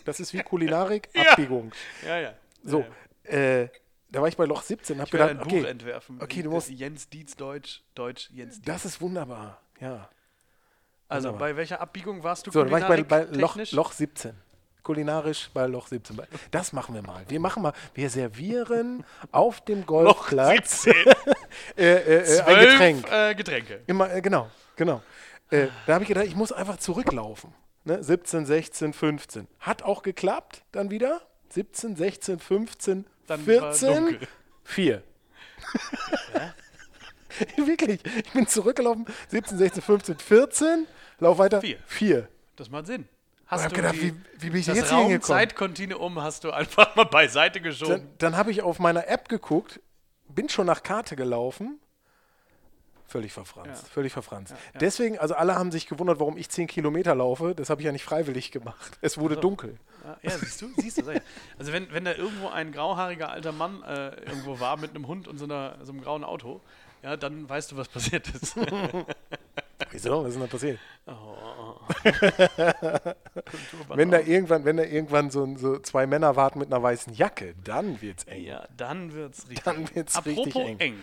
Das ist wie Kulinarik, Ja. Abbiegung. Ja, ja. So, äh, da war ich bei Loch 17 und habe Ich werde gedacht, ein Buch okay, entwerfen. okay, du Das musst- Jens Dietz Deutsch, Deutsch, Jens Dietz. das ist wunderbar, ja. also, wunderbar. bei welcher Abbiegung warst du So, da war ich bei, bei Loch? Loch 17. Kulinarisch bei Loch 17. Das machen wir mal. Wir machen mal, wir servieren auf dem Golfplatz 17. äh, äh, äh, ein Getränk. Äh, Getränke. Immer, äh, genau, genau. Äh, da habe ich gedacht, ich muss einfach zurücklaufen. Ne? 17, 16, 15. Hat auch geklappt, dann wieder. 17, 16, 15, Dann war 14, dunkel. 4. Wirklich, ich bin zurückgelaufen. 17, 16, 15, 14. Lauf weiter. Vier. 4. Das macht Sinn. Ich Hast habe du gedacht, wie, wie bin ich das jetzt hier hingekommen? Raum-Zeit-Kontinuum hast du einfach mal beiseite geschoben. Dann, dann habe ich auf meiner App geguckt, bin schon nach Karte gelaufen. Völlig verfranst, Ja. völlig verfranst. ja. Deswegen, also alle haben sich gewundert, warum ich 10 Kilometer laufe. Das habe ich ja nicht freiwillig gemacht. Es wurde dunkel. Ja, siehst du, siehst du. Also wenn, wenn da irgendwo ein grauhaariger alter Mann äh, irgendwo war mit einem Hund und so, einer, so einem grauen Auto, ja, dann weißt du, was passiert ist. Wieso? Was ist denn da passiert? oh. Wenn da irgendwann, wenn da irgendwann so, so zwei Männer warten mit einer weißen Jacke, dann wird's eng. Ja, dann wird's richtig Dann wird's Apropos richtig eng. eng.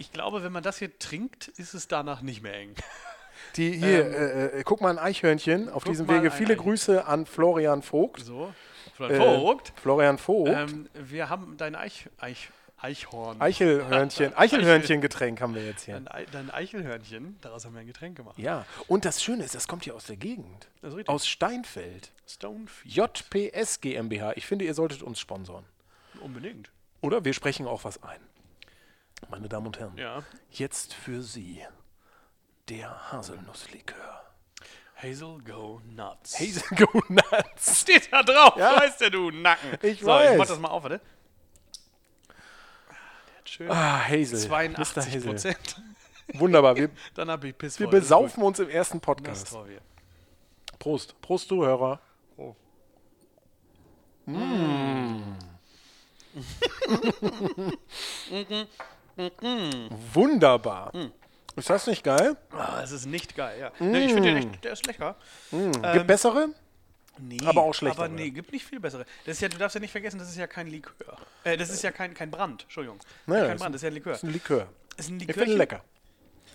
Ich glaube, wenn man das hier trinkt, ist es danach nicht mehr eng. Die hier, Ähm, äh, äh, guck mal ein Eichhörnchen. Auf diesem Wege viele. Grüße an Florian Vogt. So, Äh, Florian Vogt. Florian Vogt. Ähm, wir haben dein Eich, Eich, Eichhorn. Eichelhörnchen, Eichelhörnchen-Getränk haben wir jetzt hier. Dein, Ei- dein Eichelhörnchen, daraus haben wir ein Getränk gemacht. Ja, und das Schöne ist, das kommt hier aus der Gegend. Aus Steinfeld. Stonefield. JPS GmbH. Ich finde, ihr solltet uns sponsoren. Unbedingt. Oder wir sprechen auch was ein. Meine Damen und Herren, Ja. jetzt für Sie der Haselnusslikör. Hazel Go Nuts. Hazel Go Nuts. steht da drauf, Ja. weißt du, du Nacken. Ich so, weiß. ich mach das mal auf, warte. Der hat schön Ah, Hazel. 82 Mr. Hazel. Prozent. Wunderbar. Wir, Dann hab ich Piss wir besaufen uns im ersten Podcast. Prost. Prost, Zuhörer. Oh. Wunderbar. Hm. Ist das nicht geil? Ah, es ist nicht geil, ja. Nee, ich finde den echt, der ist lecker. Gibt Ähm, bessere? Nee, Aber auch schlechtere. Aber nee, gibt nicht viel bessere. Das ist ja, du darfst ja nicht vergessen, das ist ja kein Likör. Äh, das ist ja kein, kein Brand, Entschuldigung. Naja, kein ist- Brand, das ist ja ein Likör. Das ist ein Likör. ist ein Ich Likörchen. finde lecker.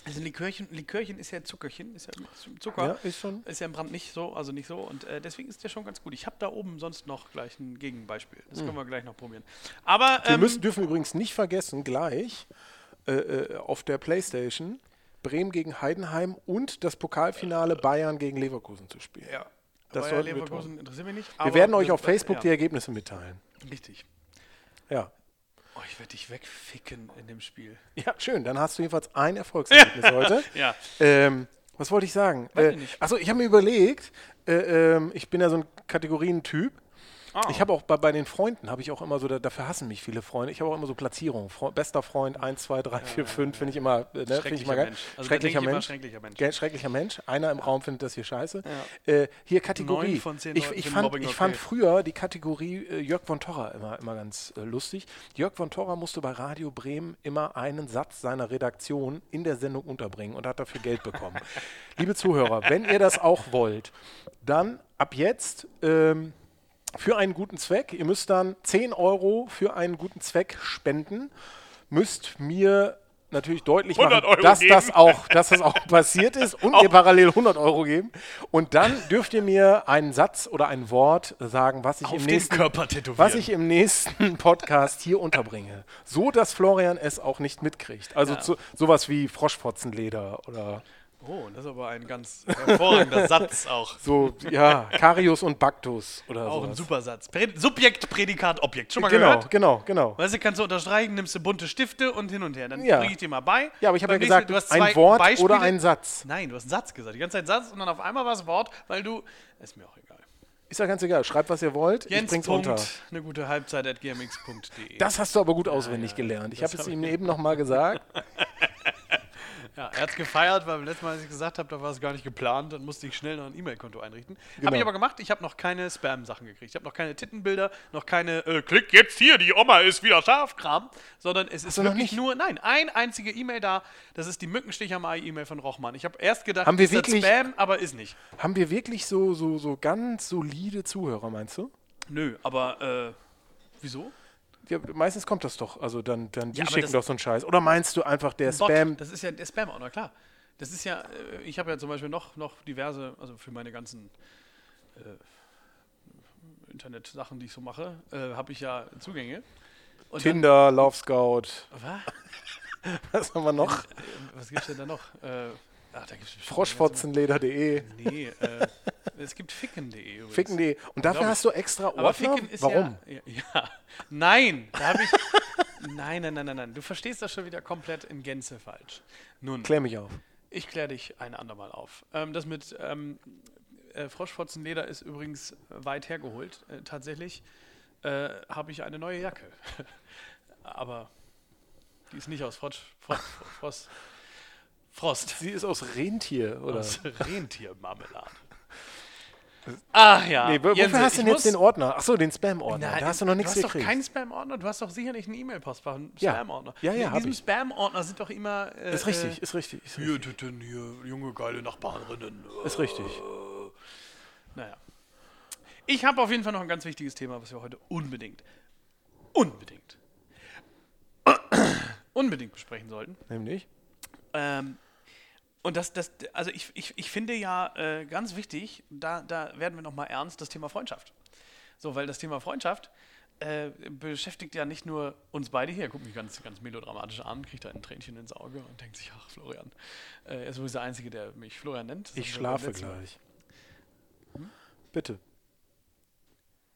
Ein Likörchen, Likörchen ist ja Zuckerchen, ist ja Zucker. Ja, ist schon. Ist ja im Brand nicht so, also nicht so. Und äh, deswegen ist der schon ganz gut. Ich habe da oben sonst noch gleich ein Gegenbeispiel. Das können wir gleich noch probieren. Aber Wir ähm, müssen, dürfen übrigens nicht vergessen, gleich äh, äh, auf der Playstation Bremen gegen Heidenheim und das Pokalfinale Bayern gegen Leverkusen zu spielen. ja, Das Bayer sollten wir Leverkusen interessiert mich nicht. Wir werden euch auf Facebook die ja, Ergebnisse mitteilen. Richtig. Ja. Oh, ich werde dich wegficken in dem Spiel. Ja, schön. Dann hast du jedenfalls ein Erfolgsergebnis heute. Ja. Ähm, was wollte ich sagen? Äh, ich also ich habe mir überlegt, äh, ähm, ich bin ja so ein Kategorientyp Ah. Ich habe auch bei, bei den Freunden, habe ich auch immer so, da, dafür hassen mich viele Freunde, ich habe auch immer so Platzierungen. Fre bester Freund 1, 2, 3, 4, 5, finde ich immer, äh, ne, finde ich immer. Mensch. Also schrecklicher, Mensch. schrecklicher Mensch. Schrecklicher Mensch. Einer im Raum findet das hier scheiße. Äh, hier Kategorie. Neun von zehn ich, ich, fand, Mobbing ich okay. fand früher die Kategorie äh, Jörg von Torra immer, immer ganz äh, lustig. Jörg von Torra musste bei Radio Bremen immer einen Satz seiner Redaktion in der Sendung unterbringen und hat dafür Geld bekommen. Liebe Zuhörer, wenn ihr das auch wollt, dann ab jetzt ähm, für einen guten Zweck. Ihr müsst dann 10 Euro für einen guten Zweck spenden, müsst mir natürlich deutlich 100 machen, dass das, auch, dass das auch passiert ist und mir parallel 100 Euro geben. Und dann dürft ihr mir einen Satz oder ein Wort sagen, was ich, Auf im nächsten, was ich im nächsten Podcast hier unterbringe. So, dass Florian es auch nicht mitkriegt. Also Ja. zu, sowas wie Froschfotzenleder oder Oh, das ist aber ein ganz hervorragender Satz auch. so, ja, Karius und Baktus oder Auch ein sowas. super Satz. Subjekt, Prädikat, Objekt. Schon mal Genau, gehört? genau, genau. Weißt du, kannst du unterstreichen, nimmst du bunte Stifte und hin und her. Dann Ja. bringe ich dir mal bei. Ja, aber ich habe ja gesagt, du hast ein Wort Beispiele. oder ein Satz. Nein, du hast einen Satz gesagt. Die ganze Zeit Satz und dann auf einmal war es Wort, weil du. Ist mir auch egal. Ist ja ganz egal. Schreibt, was ihr wollt. ich Jens. bring's Punkt, unter. eine gute Halbzeit at gmx.de. Das hast du aber gut auswendig gelernt. Ich habe es ihm eben noch mal gesagt. Ja, er hat es gefeiert, weil beim letzten Mal, als ich gesagt habe, da war es gar nicht geplant. Dann musste ich schnell noch ein E-Mail-Konto einrichten. Habe Genau. ich aber gemacht. Ich habe noch keine Spam-Sachen gekriegt. Ich habe noch keine Tittenbilder, noch keine äh, Klick jetzt hier, die Oma ist wieder scharf Kram. Sondern es ist du noch wirklich nicht? nur, nein, ein einzige E-Mail da. Das ist die Mückenstich am Ei-E-Mail von Rochmann. Ich habe erst gedacht, Haben wir ist das wirklich- Spam, aber ist nicht. Haben wir wirklich so, so, so ganz solide Zuhörer, meinst du? Nö, aber äh, wieso? Ja, meistens kommt das doch. Also dann, dann die Ja, schicken doch so einen Scheiß. Oder meinst du einfach der Bot, Spam? Das ist ja der Spam-Ordner, klar. Das ist ja, äh, ich habe ja zum Beispiel noch, noch diverse, also für meine ganzen äh, Internet-Sachen, die ich so mache, äh, habe ich ja Zugänge. Und Tinder, Love Scout. Dann, Was haben wir noch? was? Äh, was gibt's denn da noch? Äh, ach, da gibt's bestimmt Froschfotzenleder.de, Nee, äh, es gibt ficken.de übrigens. ficken.de. Und dafür Glaub hast du extra Aber Ordner? ficken ist Warum? ja, ja, ja. Nein, da habe ich. nein, nein, nein, nein, nein. Du verstehst das schon wieder komplett in Gänze falsch. Nun, Klär mich auf. Ich kläre dich ein andermal auf. Ähm, das mit ähm, äh, Froschfotzenleder ist übrigens weit hergeholt. Äh, tatsächlich äh, habe ich eine neue Jacke. Aber die ist nicht aus Frosch, Frosch, Frost. Frost. Sie ist aus Rentier, oder? Aus Rentiermarmelade. Ah ja. nee, wo- wofür Jense, hast du denn jetzt den Ordner? Achso, den Spam-Ordner. Da hast du noch nichts Du hast doch gekriegt. keinen Spam-Ordner, du hast doch sicherlich einen E-Mail-Postfach, einen Ja. Spam-Ordner. Ja, ja, In diesem. Spam-Ordner sind doch immer. Äh, ist richtig, Äh, ist richtig. Ist hier, richtig. Titten, hier, junge, geile Nachbarinnen. Ist richtig. Naja. Ich habe auf jeden Fall noch ein ganz wichtiges Thema, was wir heute unbedingt, unbedingt, unbedingt besprechen sollten. Nämlich? Ähm, und das, das, also ich, ich, ich finde ja äh, ganz wichtig, da, da werden wir nochmal ernst, das Thema Freundschaft. So, weil das Thema Freundschaft äh, beschäftigt ja nicht nur uns beide hier. Er guckt mich ganz, ganz melodramatisch an, kriegt da ein Tränchen ins Auge und denkt sich, ach, Florian. Äh, er ist sowieso der Einzige, der mich Florian nennt. Das Ich schlafe gleich. Bitte.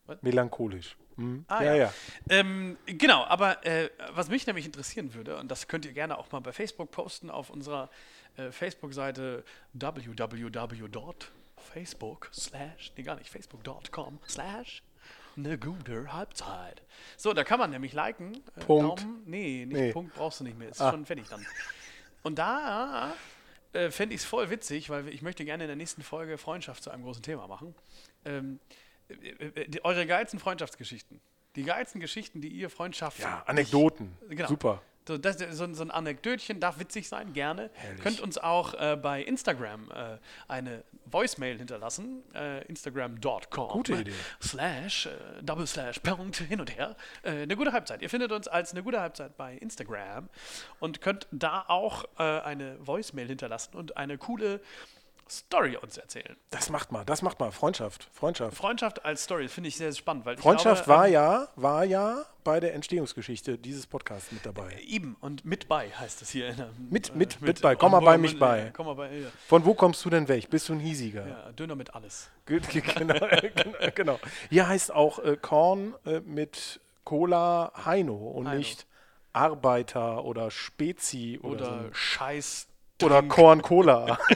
Was? Melancholisch. Hm? Ah, ja, ja. ja. Ähm, genau, aber äh, was mich nämlich interessieren würde, und das könnt ihr gerne auch mal bei Facebook posten, auf unserer äh, Facebook-Seite www.facebook slash, nee gar nicht, facebook.com slash eine gute Halbzeit. So, da kann man nämlich liken. Äh, Punkt. Daumen, nee, nicht Nee. Punkt brauchst du nicht mehr, ist Ah. schon fertig dann. Und da äh, fände ich es voll witzig, weil ich möchte gerne in der nächsten Folge Freundschaft zu einem großen Thema machen. Ähm, äh, äh, die, eure geilsten Freundschaftsgeschichten. Die geilsten Geschichten, die ihr Freundschaft. Ja, Anekdoten. Genau. Super. So, das, so, so ein Anekdötchen darf witzig sein, gerne. Herrlich. Könnt uns auch äh, bei Instagram äh, eine Voicemail hinterlassen. Äh, Instagram.com Gute Idee. slash, äh, double slash, Punkt, hin und her. Äh, eine gute Halbzeit. Ihr findet uns als eine gute Halbzeit bei Instagram und könnt da auch äh, eine Voicemail hinterlassen und eine coole Story uns erzählen. Das macht mal, das macht mal. Freundschaft, Freundschaft. Freundschaft als Story finde ich sehr spannend, weil Freundschaft glaube, war ähm, ja, war ja bei der Entstehungsgeschichte dieses Podcasts mit dabei. Eben und mit bei heißt es hier. In der, Mit- mit- mit bei. Komm mal bei mich bei. Komm mal bei. Ja. Von wo kommst du denn weg? Bist du ein Hiesiger? Ja, Döner mit alles. Genau, genau, genau. Hier heißt auch äh, Korn äh, mit Cola Heino und Heino. nicht Arbeiter oder Spezi oder, Oder so. Scheiß. oder Korn Cola.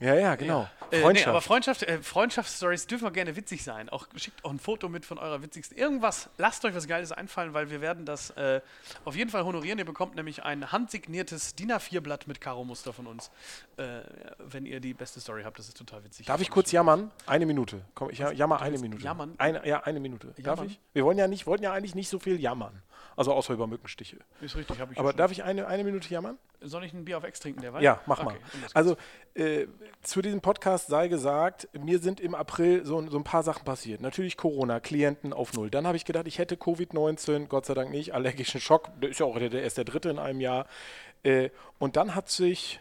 Ja, ja, genau. Äh, nee, Freundschaft. aber Freundschaft, äh, Freundschaftsstories dürfen auch gerne witzig sein. Auch schickt auch ein Foto mit von eurer witzigsten. Irgendwas, lasst euch was Geiles einfallen, weil wir werden das äh, auf jeden Fall honorieren. Ihr bekommt nämlich ein handsigniertes DIN A4-Blatt mit Karo-Muster von uns, äh, wenn ihr die beste Story habt. Das ist total witzig. Darf ich kurz jammern? Eine Minute. Komm, ich jammer eine Minute. jammern? Eine, ja, eine Minute. Darf Jammern? ich? Wir wollen ja nicht, wollten ja eigentlich nicht so viel jammern. Also außer über Mückenstiche. Ist richtig, habe ich Aber darf ich eine, eine Minute jammern? Soll ich ein Bier auf Ex trinken, der Wein? Ja, mach Okay, mal. Also äh, zu diesem Podcast sei gesagt, mir sind im April so, so ein paar Sachen passiert. Natürlich Corona, Klienten auf Null. Dann habe ich gedacht, ich hätte Covid-19, Gott sei Dank nicht, allergischen Schock. Das ist ja auch der, der erst der dritte in einem Jahr. Äh, und dann hat sich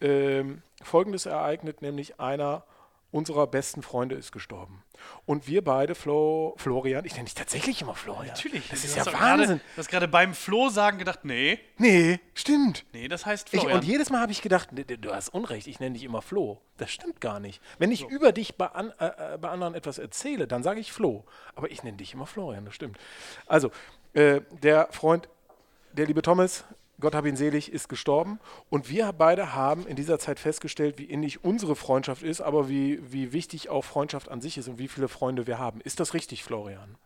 ähm, Folgendes ereignet, nämlich einer unserer besten Freunde ist gestorben. Und wir beide, Flo, Florian, ich nenne dich tatsächlich immer Florian. Natürlich. Das ist ja Wahnsinn. Du hast gerade beim Flo sagen gedacht, nee, Nee, stimmt. nee, das heißt Ich, Florian. und jedes Mal habe ich gedacht, nee, du hast Unrecht, ich nenne dich immer Flo. Das stimmt gar nicht. Wenn ich über dich bei, an, äh, äh, bei anderen etwas erzähle, dann sage ich Flo. Aber ich nenne dich immer Florian, das stimmt. Also, äh, der Freund, der liebe Thomas, Gott hab ihn selig, ist gestorben. Und wir beide haben in dieser Zeit festgestellt, wie innig unsere Freundschaft ist, aber wie, wie wichtig auch Freundschaft an sich ist und wie viele Freunde wir haben. Ist das richtig, Florian?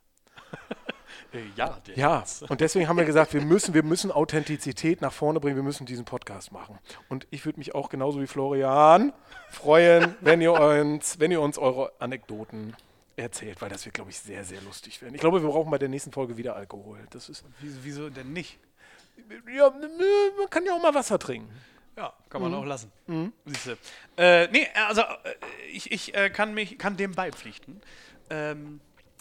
äh, ja, der Ja, und deswegen haben wir gesagt, wir müssen, wir müssen Authentizität nach vorne bringen, wir müssen diesen Podcast machen. Und ich würde mich auch genauso wie Florian freuen, wenn ihr uns, wenn ihr uns eure Anekdoten erzählt, weil das wird, glaube ich, sehr, sehr lustig werden. Ich glaube, wir brauchen bei der nächsten Folge wieder Alkohol. Das ist, Wieso, wieso denn nicht? Ja, man kann ja auch mal Wasser trinken. Ja, kann man auch lassen. Siehste. Äh, nee, also äh, ich, ich äh, kann mich kann dem beipflichten. Ähm,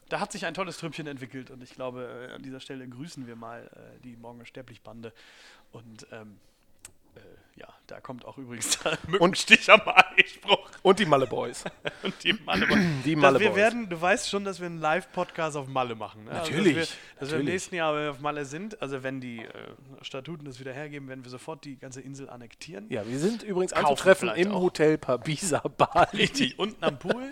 da hat sich ein tolles Trüppchen entwickelt und ich glaube, äh, an dieser Stelle grüßen wir mal äh, die Morgen Sterblich-Bande. Und ähm, äh, ja, da kommt auch übrigens der Mückenstich am Eispruch Und die Malle Boys. und die Malle. Die dass Malle wir Boys. werden, du weißt schon, dass wir einen Live-Podcast auf Malle machen. Ne? Natürlich, Also, dass wir, dass wir im natürlich. nächsten Jahr wenn wir auf Malle sind, also wenn die äh, Statuten das wieder hergeben, werden wir sofort die ganze Insel annektieren. Ja, wir sind übrigens Kaufen anzutreffen im auch. Hotel Pabisa Bali. Richtig, unten am Pool.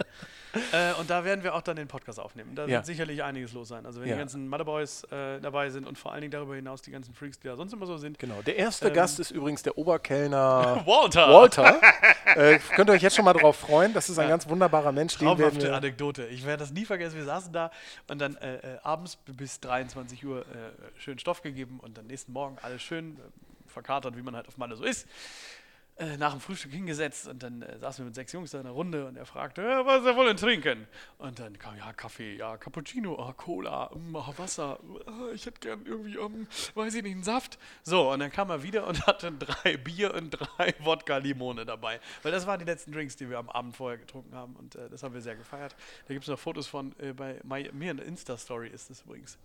Äh, und da werden wir auch dann den Podcast aufnehmen. Da Ja. wird sicherlich einiges los sein. Also wenn Ja. die ganzen Motherboys äh, dabei sind und vor allen Dingen darüber hinaus die ganzen Freaks, die da sonst immer so sind. Genau, der erste Ähm. Gast ist übrigens der Oberkellner Walter! Walter. äh, könnt ihr euch jetzt schon mal drauf freuen. Das ist ein ganz wunderbarer Mensch. Traumhafte Anekdote. Ich werde das nie vergessen. Wir saßen da und dann äh, äh, abends bis 23 Uhr schön Stoff gegeben und dann nächsten Morgen alles schön verkatert, wie man halt auf Malle so ist. Äh, nach dem Frühstück hingesetzt und dann äh, saßen wir mit sechs Jungs da in der Runde und er fragte, ja, was er wollen trinken? Und dann kam, ja, Kaffee, ja, Cappuccino, ah, Cola, mm, ah, Wasser, ah, ich hätte gern irgendwie, um, weiß ich nicht, einen Saft. So, und dann kam er wieder und hatte drei Bier und drei Wodka-Limone dabei. Weil das waren die letzten Drinks, die wir am Abend vorher getrunken haben und äh, das haben wir sehr gefeiert. Da gibt es noch Fotos von, äh, bei mir in der Insta-Story ist das übrigens.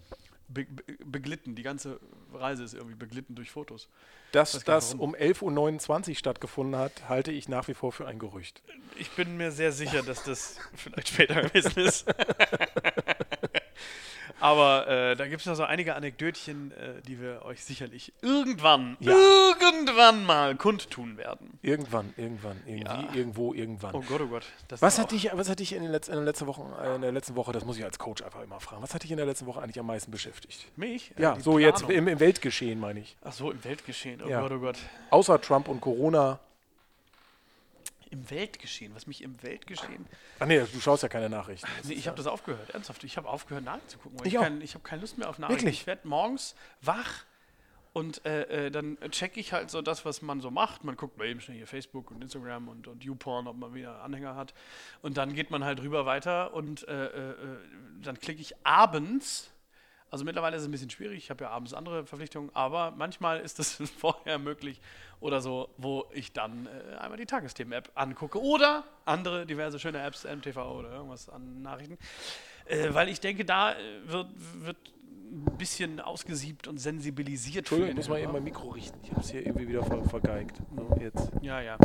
Be be beglitten, die ganze Reise ist irgendwie beglitten durch Fotos. dass das um 11.29 Uhr stattgefunden hat, halte ich nach wie vor für ein Gerücht. Ich bin mir sehr sicher, dass das vielleicht später gewesen ist. Aber äh, da gibt es noch so einige Anekdötchen, äh, die wir euch sicherlich irgendwann, Ja. irgendwann mal kundtun werden. Irgendwann, irgendwann, irgendwie, Ja. irgendwo, irgendwann. Oh Gott, oh Gott. Was hat dich, was hat dich in, den Letz-, in, der letzten Woche, äh, in der letzten Woche, das muss ich als Coach einfach immer fragen, was hat dich in der letzten Woche eigentlich am meisten beschäftigt? mich? Äh, Ja, so jetzt Planung. im, im Weltgeschehen, meine ich. Ach so, im Weltgeschehen. Oh Ja. Gott, oh Gott. Außer Trump und Corona. Im Weltgeschehen. Was mich im Weltgeschehen. Ach nee, du schaust ja keine Nachrichten. Nee, ich habe das aufgehört, ernsthaft. Ich habe aufgehört, Nachrichten zu gucken. Ich Ich, ich habe keine Lust mehr auf Nachrichten. Wirklich? Ich werde morgens wach und äh, äh, dann checke ich halt so das, was man so macht. Man guckt mal eben schnell hier Facebook und Instagram und, und YouPorn, ob man wieder Anhänger hat. Und dann geht man halt rüber weiter und äh, äh, äh, dann klicke ich abends. Also mittlerweile ist es ein bisschen schwierig, ich habe ja abends andere Verpflichtungen, aber manchmal ist das vorher möglich oder so, wo ich dann äh, einmal die Tagesthemen-App angucke oder andere diverse schöne Apps, MTV oder irgendwas an Nachrichten, äh, weil ich denke, da äh, wird, wird ein bisschen ausgesiebt und sensibilisiert. Entschuldigung, ich muss mal eben mein Mikro richten. Ich habe es hier irgendwie wieder ver vergeigt. So, jetzt. Ja, ja.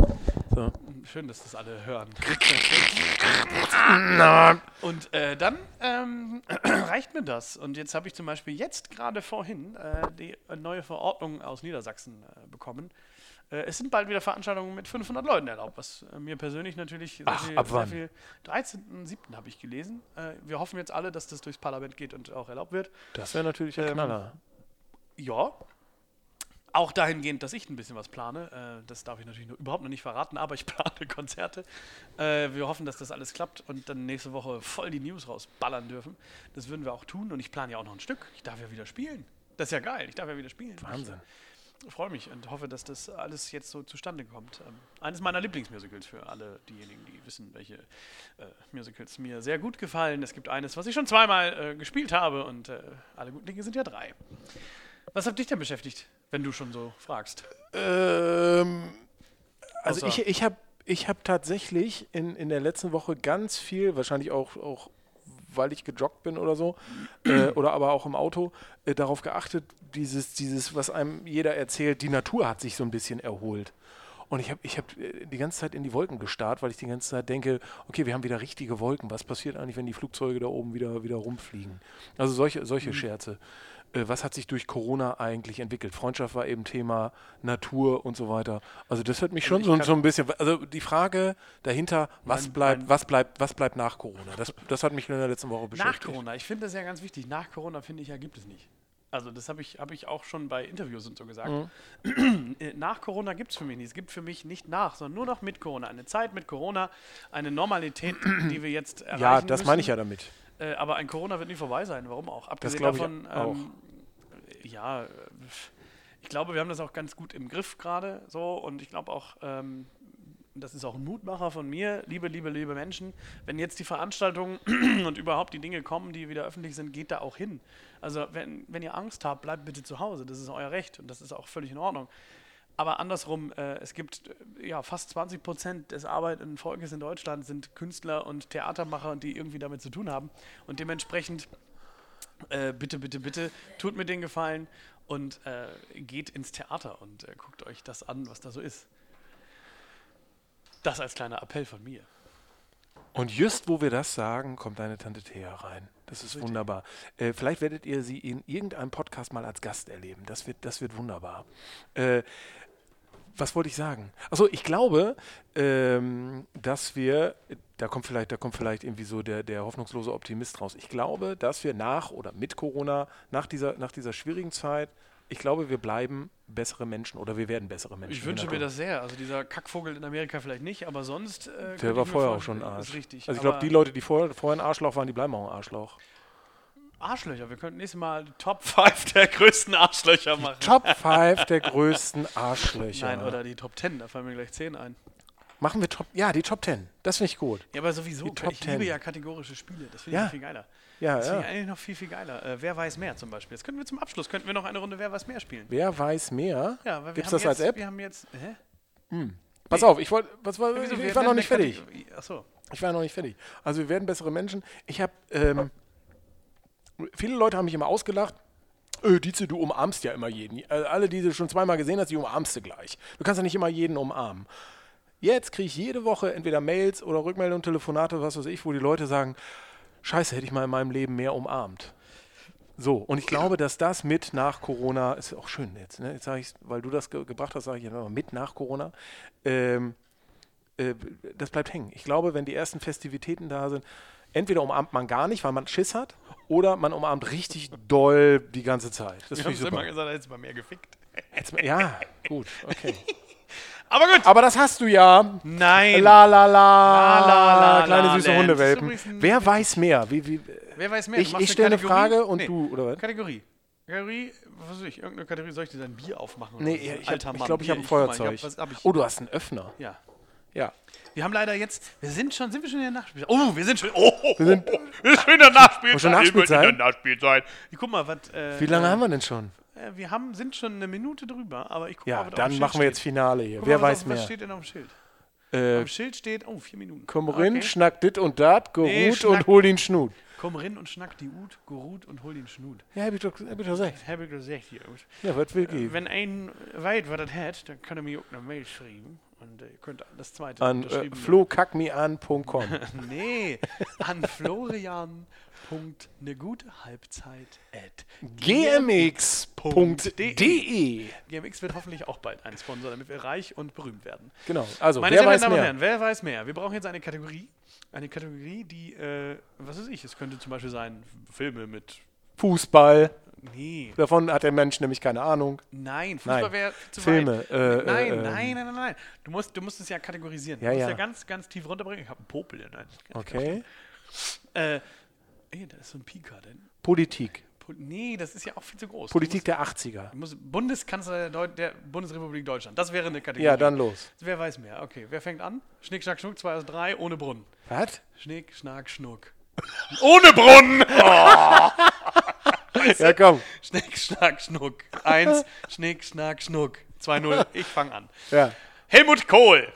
So. Schön, dass das alle hören. Und äh, dann ähm, reicht mir das. Und jetzt habe ich zum Beispiel jetzt gerade vorhin äh, die neue Verordnung aus Niedersachsen äh, bekommen. Äh, es sind bald wieder Veranstaltungen mit 500 Leuten erlaubt, was äh, mir persönlich natürlich sehr Ach, viel, ab sehr wann? viel 13.07. habe ich gelesen. Äh, wir hoffen jetzt alle, dass das durchs Parlament geht und auch erlaubt wird. Das wäre natürlich ein Ähm, Knaller. Ja. Auch dahingehend, dass ich ein bisschen was plane. Das darf ich natürlich noch, überhaupt noch nicht verraten, aber ich plane Konzerte. Wir hoffen, dass das alles klappt und dann nächste Woche voll die News rausballern dürfen. Das würden wir auch tun und ich plane ja auch noch ein Stück. Ich darf ja wieder spielen. Das ist ja geil, ich darf ja wieder spielen. Wahnsinn. Ich freue mich und hoffe, dass das alles jetzt so zustande kommt. Ähm, eines meiner Lieblingsmusicals für alle diejenigen, die wissen, welche äh, Musicals mir sehr gut gefallen. Es gibt eines, was ich schon zweimal äh, gespielt habe und äh, alle guten Dinge sind ja drei. Was hat dich denn beschäftigt, wenn du schon so fragst? Ähm, also Außer- ich, ich habe ich hab tatsächlich in, in der letzten Woche ganz viel, wahrscheinlich auch, auch weil ich gejoggt bin oder so, äh, oder aber auch im Auto, äh, darauf geachtet, dieses, dieses, was einem jeder erzählt, die Natur hat sich so ein bisschen erholt. Und ich habe ich hab äh, die ganze Zeit in die Wolken gestarrt, weil ich die ganze Zeit denke, okay, wir haben wieder richtige Wolken. Was passiert eigentlich, wenn die Flugzeuge da oben wieder, wieder rumfliegen? Also solche, solche Scherze. Äh, was hat sich durch Corona eigentlich entwickelt? Freundschaft war eben Thema, Natur und so weiter. Also das hat mich Also schon so, so ein bisschen, also die Frage dahinter, was Mein- bleibt, mein- was bleibt, was bleibt nach Corona? Das, das hat mich in der letzten Woche Nach beschäftigt. Corona, ich finde das ja ganz wichtig. Nach Corona, finde ich, ja, gibt es nicht. Also, das habe ich, hab ich auch schon bei Interviews und so gesagt. Äh, nach Corona gibt es für mich nicht. Es gibt für mich nicht nach, sondern nur noch mit Corona. Eine Zeit mit Corona, eine Normalität, die wir jetzt erreichen Ja, das meine ich müssen. ja damit. Äh, aber ein Corona wird nie vorbei sein. Warum auch? Abgesehen davon, auch. ähm, ja, ich glaube, wir haben das auch ganz gut im Griff gerade so und ich glaube auch, ähm, das ist auch ein Mutmacher von mir, liebe, liebe, liebe Menschen, wenn jetzt die Veranstaltungen und überhaupt die Dinge kommen, die wieder öffentlich sind, geht da auch hin. Also wenn, wenn ihr Angst habt, bleibt bitte zu Hause. Das ist euer Recht und das ist auch völlig in Ordnung. Aber andersrum, äh, es gibt äh, ja fast 20 Prozent des arbeitenden Volkes in Deutschland sind Künstler und Theatermacher und die irgendwie damit zu tun haben. Und dementsprechend, äh, bitte, bitte, bitte, tut mir den Gefallen und äh, geht ins Theater und äh, guckt euch das an, was da so ist. Das als kleiner Appell von mir. Und just wo wir das sagen, kommt deine Tante Thea rein. Das ist Richtig. wunderbar. Äh, vielleicht werdet ihr sie in irgendeinem Podcast mal als Gast erleben. Das wird, das wird wunderbar. Äh, was wollte ich sagen? Also ich glaube, ähm, dass wir, da kommt vielleicht, da kommt vielleicht irgendwie so der, der hoffnungslose Optimist raus. Ich glaube, dass wir nach oder mit Corona, nach dieser, nach dieser schwierigen Zeit, ich glaube, wir bleiben bessere Menschen oder wir werden bessere Menschen. Ich wünsche mir das sehr. Also dieser Kackvogel in Amerika vielleicht nicht, aber sonst. Äh, Der war vorher auch schon ein Arsch. Richtig. Also ich glaube, die Leute, die vorher, vorher ein Arschloch waren, die bleiben auch ein Arschloch. Arschlöcher. Wir könnten nächstes Mal die Top 5 der größten Arschlöcher machen. Top 5 der größten Arschlöcher. Nein, oder die Top 10, da fallen mir gleich 10 ein. Machen wir Top, ja, die Top 10. Das finde ich gut. Ja, aber sowieso, Die Top ich liebe 10. ja kategorische Spiele. Das finde Ja. ich viel geiler. Ja, Das finde ja. ich eigentlich noch viel, viel geiler. Äh, wer weiß mehr zum Beispiel. Das könnten wir zum Abschluss, könnten wir noch eine Runde Wer weiß mehr spielen. Wer weiß mehr? Ja, weil wir Gibt's haben das jetzt, als App? Wir haben jetzt, hä? Pass auf, ich wollte, was war, Wieso? ich, Wir ich war noch nicht fertig. Kategorie- Achso. Ich war noch nicht fertig. Also wir werden bessere Menschen. Ich habe, ähm, viele Leute haben mich immer ausgelacht. Äh, Dietze, du umarmst ja immer jeden. Äh, alle, die du schon zweimal gesehen hast, die umarmst du gleich. Du kannst ja nicht immer jeden umarmen. Jetzt kriege ich jede Woche entweder Mails oder Rückmeldungen, Telefonate, was weiß ich, wo die Leute sagen, scheiße, hätte ich mal in meinem Leben mehr umarmt. So, und ich glaube, dass das mit nach Corona, ist auch schön jetzt, ne? jetzt sage ich, weil du das ge gebracht hast, sage ich jetzt mit nach Corona, ähm, äh, das bleibt hängen. Ich glaube, wenn die ersten Festivitäten da sind, entweder umarmt man gar nicht, weil man Schiss hat, oder man umarmt richtig doll die ganze Zeit. Das finde ich es immer super. gesagt, jetzt mal mehr gefickt. Mal- ja, gut, okay. Aber gut. Aber das hast du ja. Nein. La la la, La, la, la, kleine süße Land. Hundewelpen. Wer weiß mehr? Wie, wie, Wer weiß mehr? ich ich stelle eine? Frage und Nee. du, oder was? Kategorie. Kategorie, was weiß ich, irgendeine Kategorie, soll ich dir dein Bier aufmachen? oder Nee, so? ich glaube, ich, glaub, ich habe ein Feuerzeug. Ich hab, was hab oh, du hast einen Öffner. ja. Ja. Wir haben leider jetzt, wir sind schon, sind wir schon in der Nachspielzeit? Oh, wir sind schon, oh, oh, Wir sind, wir sind schon in der Nachspielzeit. schon Nachspielzeit? In der Nachspielzeit. Ich guck mal, was, äh, wie lange äh, haben wir denn schon? äh, Wir haben, sind schon eine Minute drüber, aber ich guck Ja, mal, was auf dem dann Schild machen wir jetzt steht. Finale hier. Guck Wer mal, was weiß auf, Was mehr? steht denn auf dem Schild? Äh, Am Schild steht, oh, vier Minuten. komm rein, Okay. schnack dit und dat, geruht Nee, und hol den Schnut. Komm rein und schnack die Ut, geruht und hol den Schnut. Ja, hab ich doch, hab ich doch gesagt. Habe ich gesagt, hier. Ja, was will geben? Wenn ein weiß, was das hat, dann kann er mir auch eine Mail schreiben. Und äh, ihr könnt das zweite An äh, flokackmean.com. Nee, an florian.ne gute Halbzeit at gmx.de. GMX wird hoffentlich auch bald ein Sponsor, damit wir reich und berühmt werden. Genau, also Meine wer weiß Damen mehr? Herren, wer weiß mehr? Wir brauchen jetzt eine Kategorie. Eine Kategorie, die, äh, was weiß ich, es könnte zum Beispiel sein, Filme mit, Fußball. Nee. Davon hat der Mensch nämlich keine Ahnung. Nein, Fußball wäre zu Filme, weit. äh, nein, äh, ähm. nein, nein, nein, nein. Du musst, du musst es ja kategorisieren. Ja, du musst ja. ja. ganz, ganz tief runterbringen. Ich habe einen Popel. in Nein, Okay. Äh, ey, da ist so ein Pika. Denn, Politik. Po- nee, das ist ja auch viel zu groß. Politik der 80er. Du musst, musst Bundeskanzler der, der Bundesrepublik Deutschland. Das wäre eine Kategorie. Ja, dann los. Wer weiß mehr? Okay, wer fängt an? Schnick, Schnack, Schnuck, 2 aus 3, ohne Brunnen. Was? Schnick, Schnack, Schnuck. ohne Brunnen! Ja, komm. Schnick, Schnack, Schnuck. 1, Schnick, Schnack, Schnuck. 2-0, ich fange an. Ja. Helmut Kohl.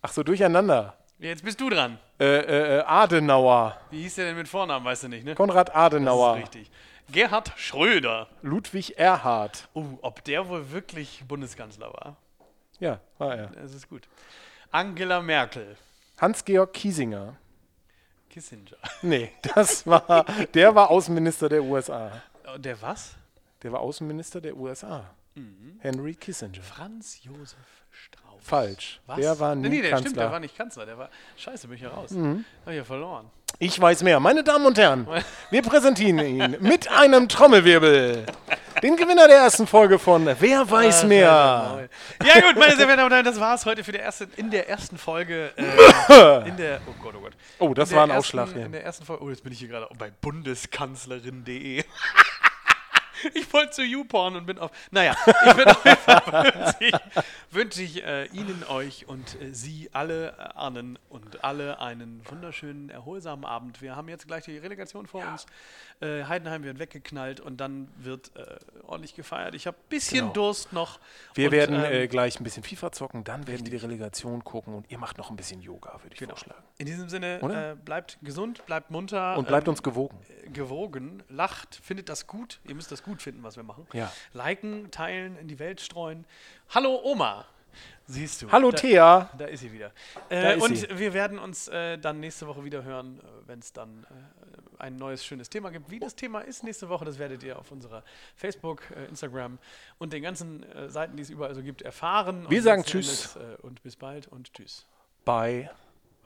Ach so, durcheinander. Jetzt bist du dran. Äh, äh, äh, Adenauer. Wie hieß der denn mit Vornamen, weißt du nicht, ne? Konrad Das Adenauer. ist richtig. Gerhard Schröder. Ludwig Erhard. Uh, ob der wohl wirklich Bundeskanzler war? Ja, war er. Das ist gut. Angela Merkel. Hans-Georg Kiesinger. Kissinger. Nee, das war, der war Außenminister der USA. Oh, Der was? Der war Außenminister der USA. Mhm. Henry Kissinger. Franz Josef Strauß. Falsch. Was? Der war nee, nie nee, der Kanzler. stimmt, der war nicht Kanzler. Der war. Scheiße, bin ich ja raus. Mhm. Hab ich ja verloren. Ich weiß mehr. Meine Damen und Herren, wir präsentieren ihn mit einem Trommelwirbel. Den Gewinner der ersten Folge von Wer weiß Ach, mehr. Ja gut, meine sehr verehrten Damen und Herren, das war's heute für die erste, in der ersten Folge. Äh, in der, oh Gott, oh Gott. Oh, das war ein ersten, Ausschlag hier. In der ersten Folge, oh, jetzt bin ich hier gerade bei bundeskanzlerin.de. Ich wollte zu YouPorn und bin auf. Naja, ich bin auf jeden Fall wünsche ich, äh, Ihnen, euch und äh, Sie alle äh, Ahnen und alle einen wunderschönen, erholsamen Abend. Wir haben jetzt gleich die Relegation vor uns. Äh, Heidenheim wird weggeknallt und dann wird äh, ordentlich gefeiert. Ich habe ein bisschen Genau. Durst noch. Wir und, werden ähm, äh, gleich ein bisschen FIFA zocken, dann werden wir die Relegation gucken und ihr macht noch ein bisschen Yoga, würde ich Genau. vorschlagen. In diesem Sinne, bleibt gesund, bleibt munter. Und bleibt ähm, uns gewogen. gewogen, lacht, findet das gut. Ihr müsst das gut finden, was wir machen. Ja. Liken, teilen, in die Welt streuen. Hallo Oma. Siehst du. Hallo da, Thea. Da ist sie wieder. Äh, ist und sie. wir werden uns äh, dann nächste Woche wieder hören, äh, wenn es dann äh, ein neues, schönes Thema gibt. Wie das Thema ist nächste Woche, das werdet ihr auf unserer Facebook, äh, Instagram und den ganzen äh, Seiten, die es überall so gibt, erfahren. Wir Und sagen Tschüss. Endes, und bis bald und tschüss. Bei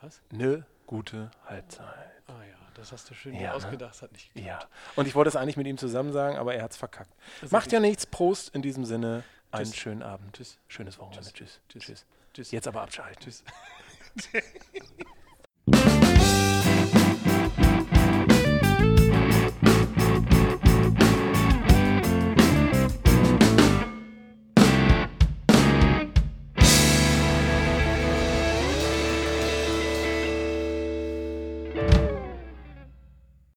Was? ne gute Halbzeit. Ah ja, das hast du schön Ja, ne? ausgedacht, das hat nicht geklappt. Ja. Und ich wollte es eigentlich mit ihm zusammen sagen, aber er hat es verkackt. Das Macht ja nichts. Prost in diesem Sinne. Einen Tschüss. schönen Abend. Tschüss. Schönes Wochenende. Tschüss. Tschüss. Tschüss. Tschüss. Jetzt aber abschalten. Tschüss.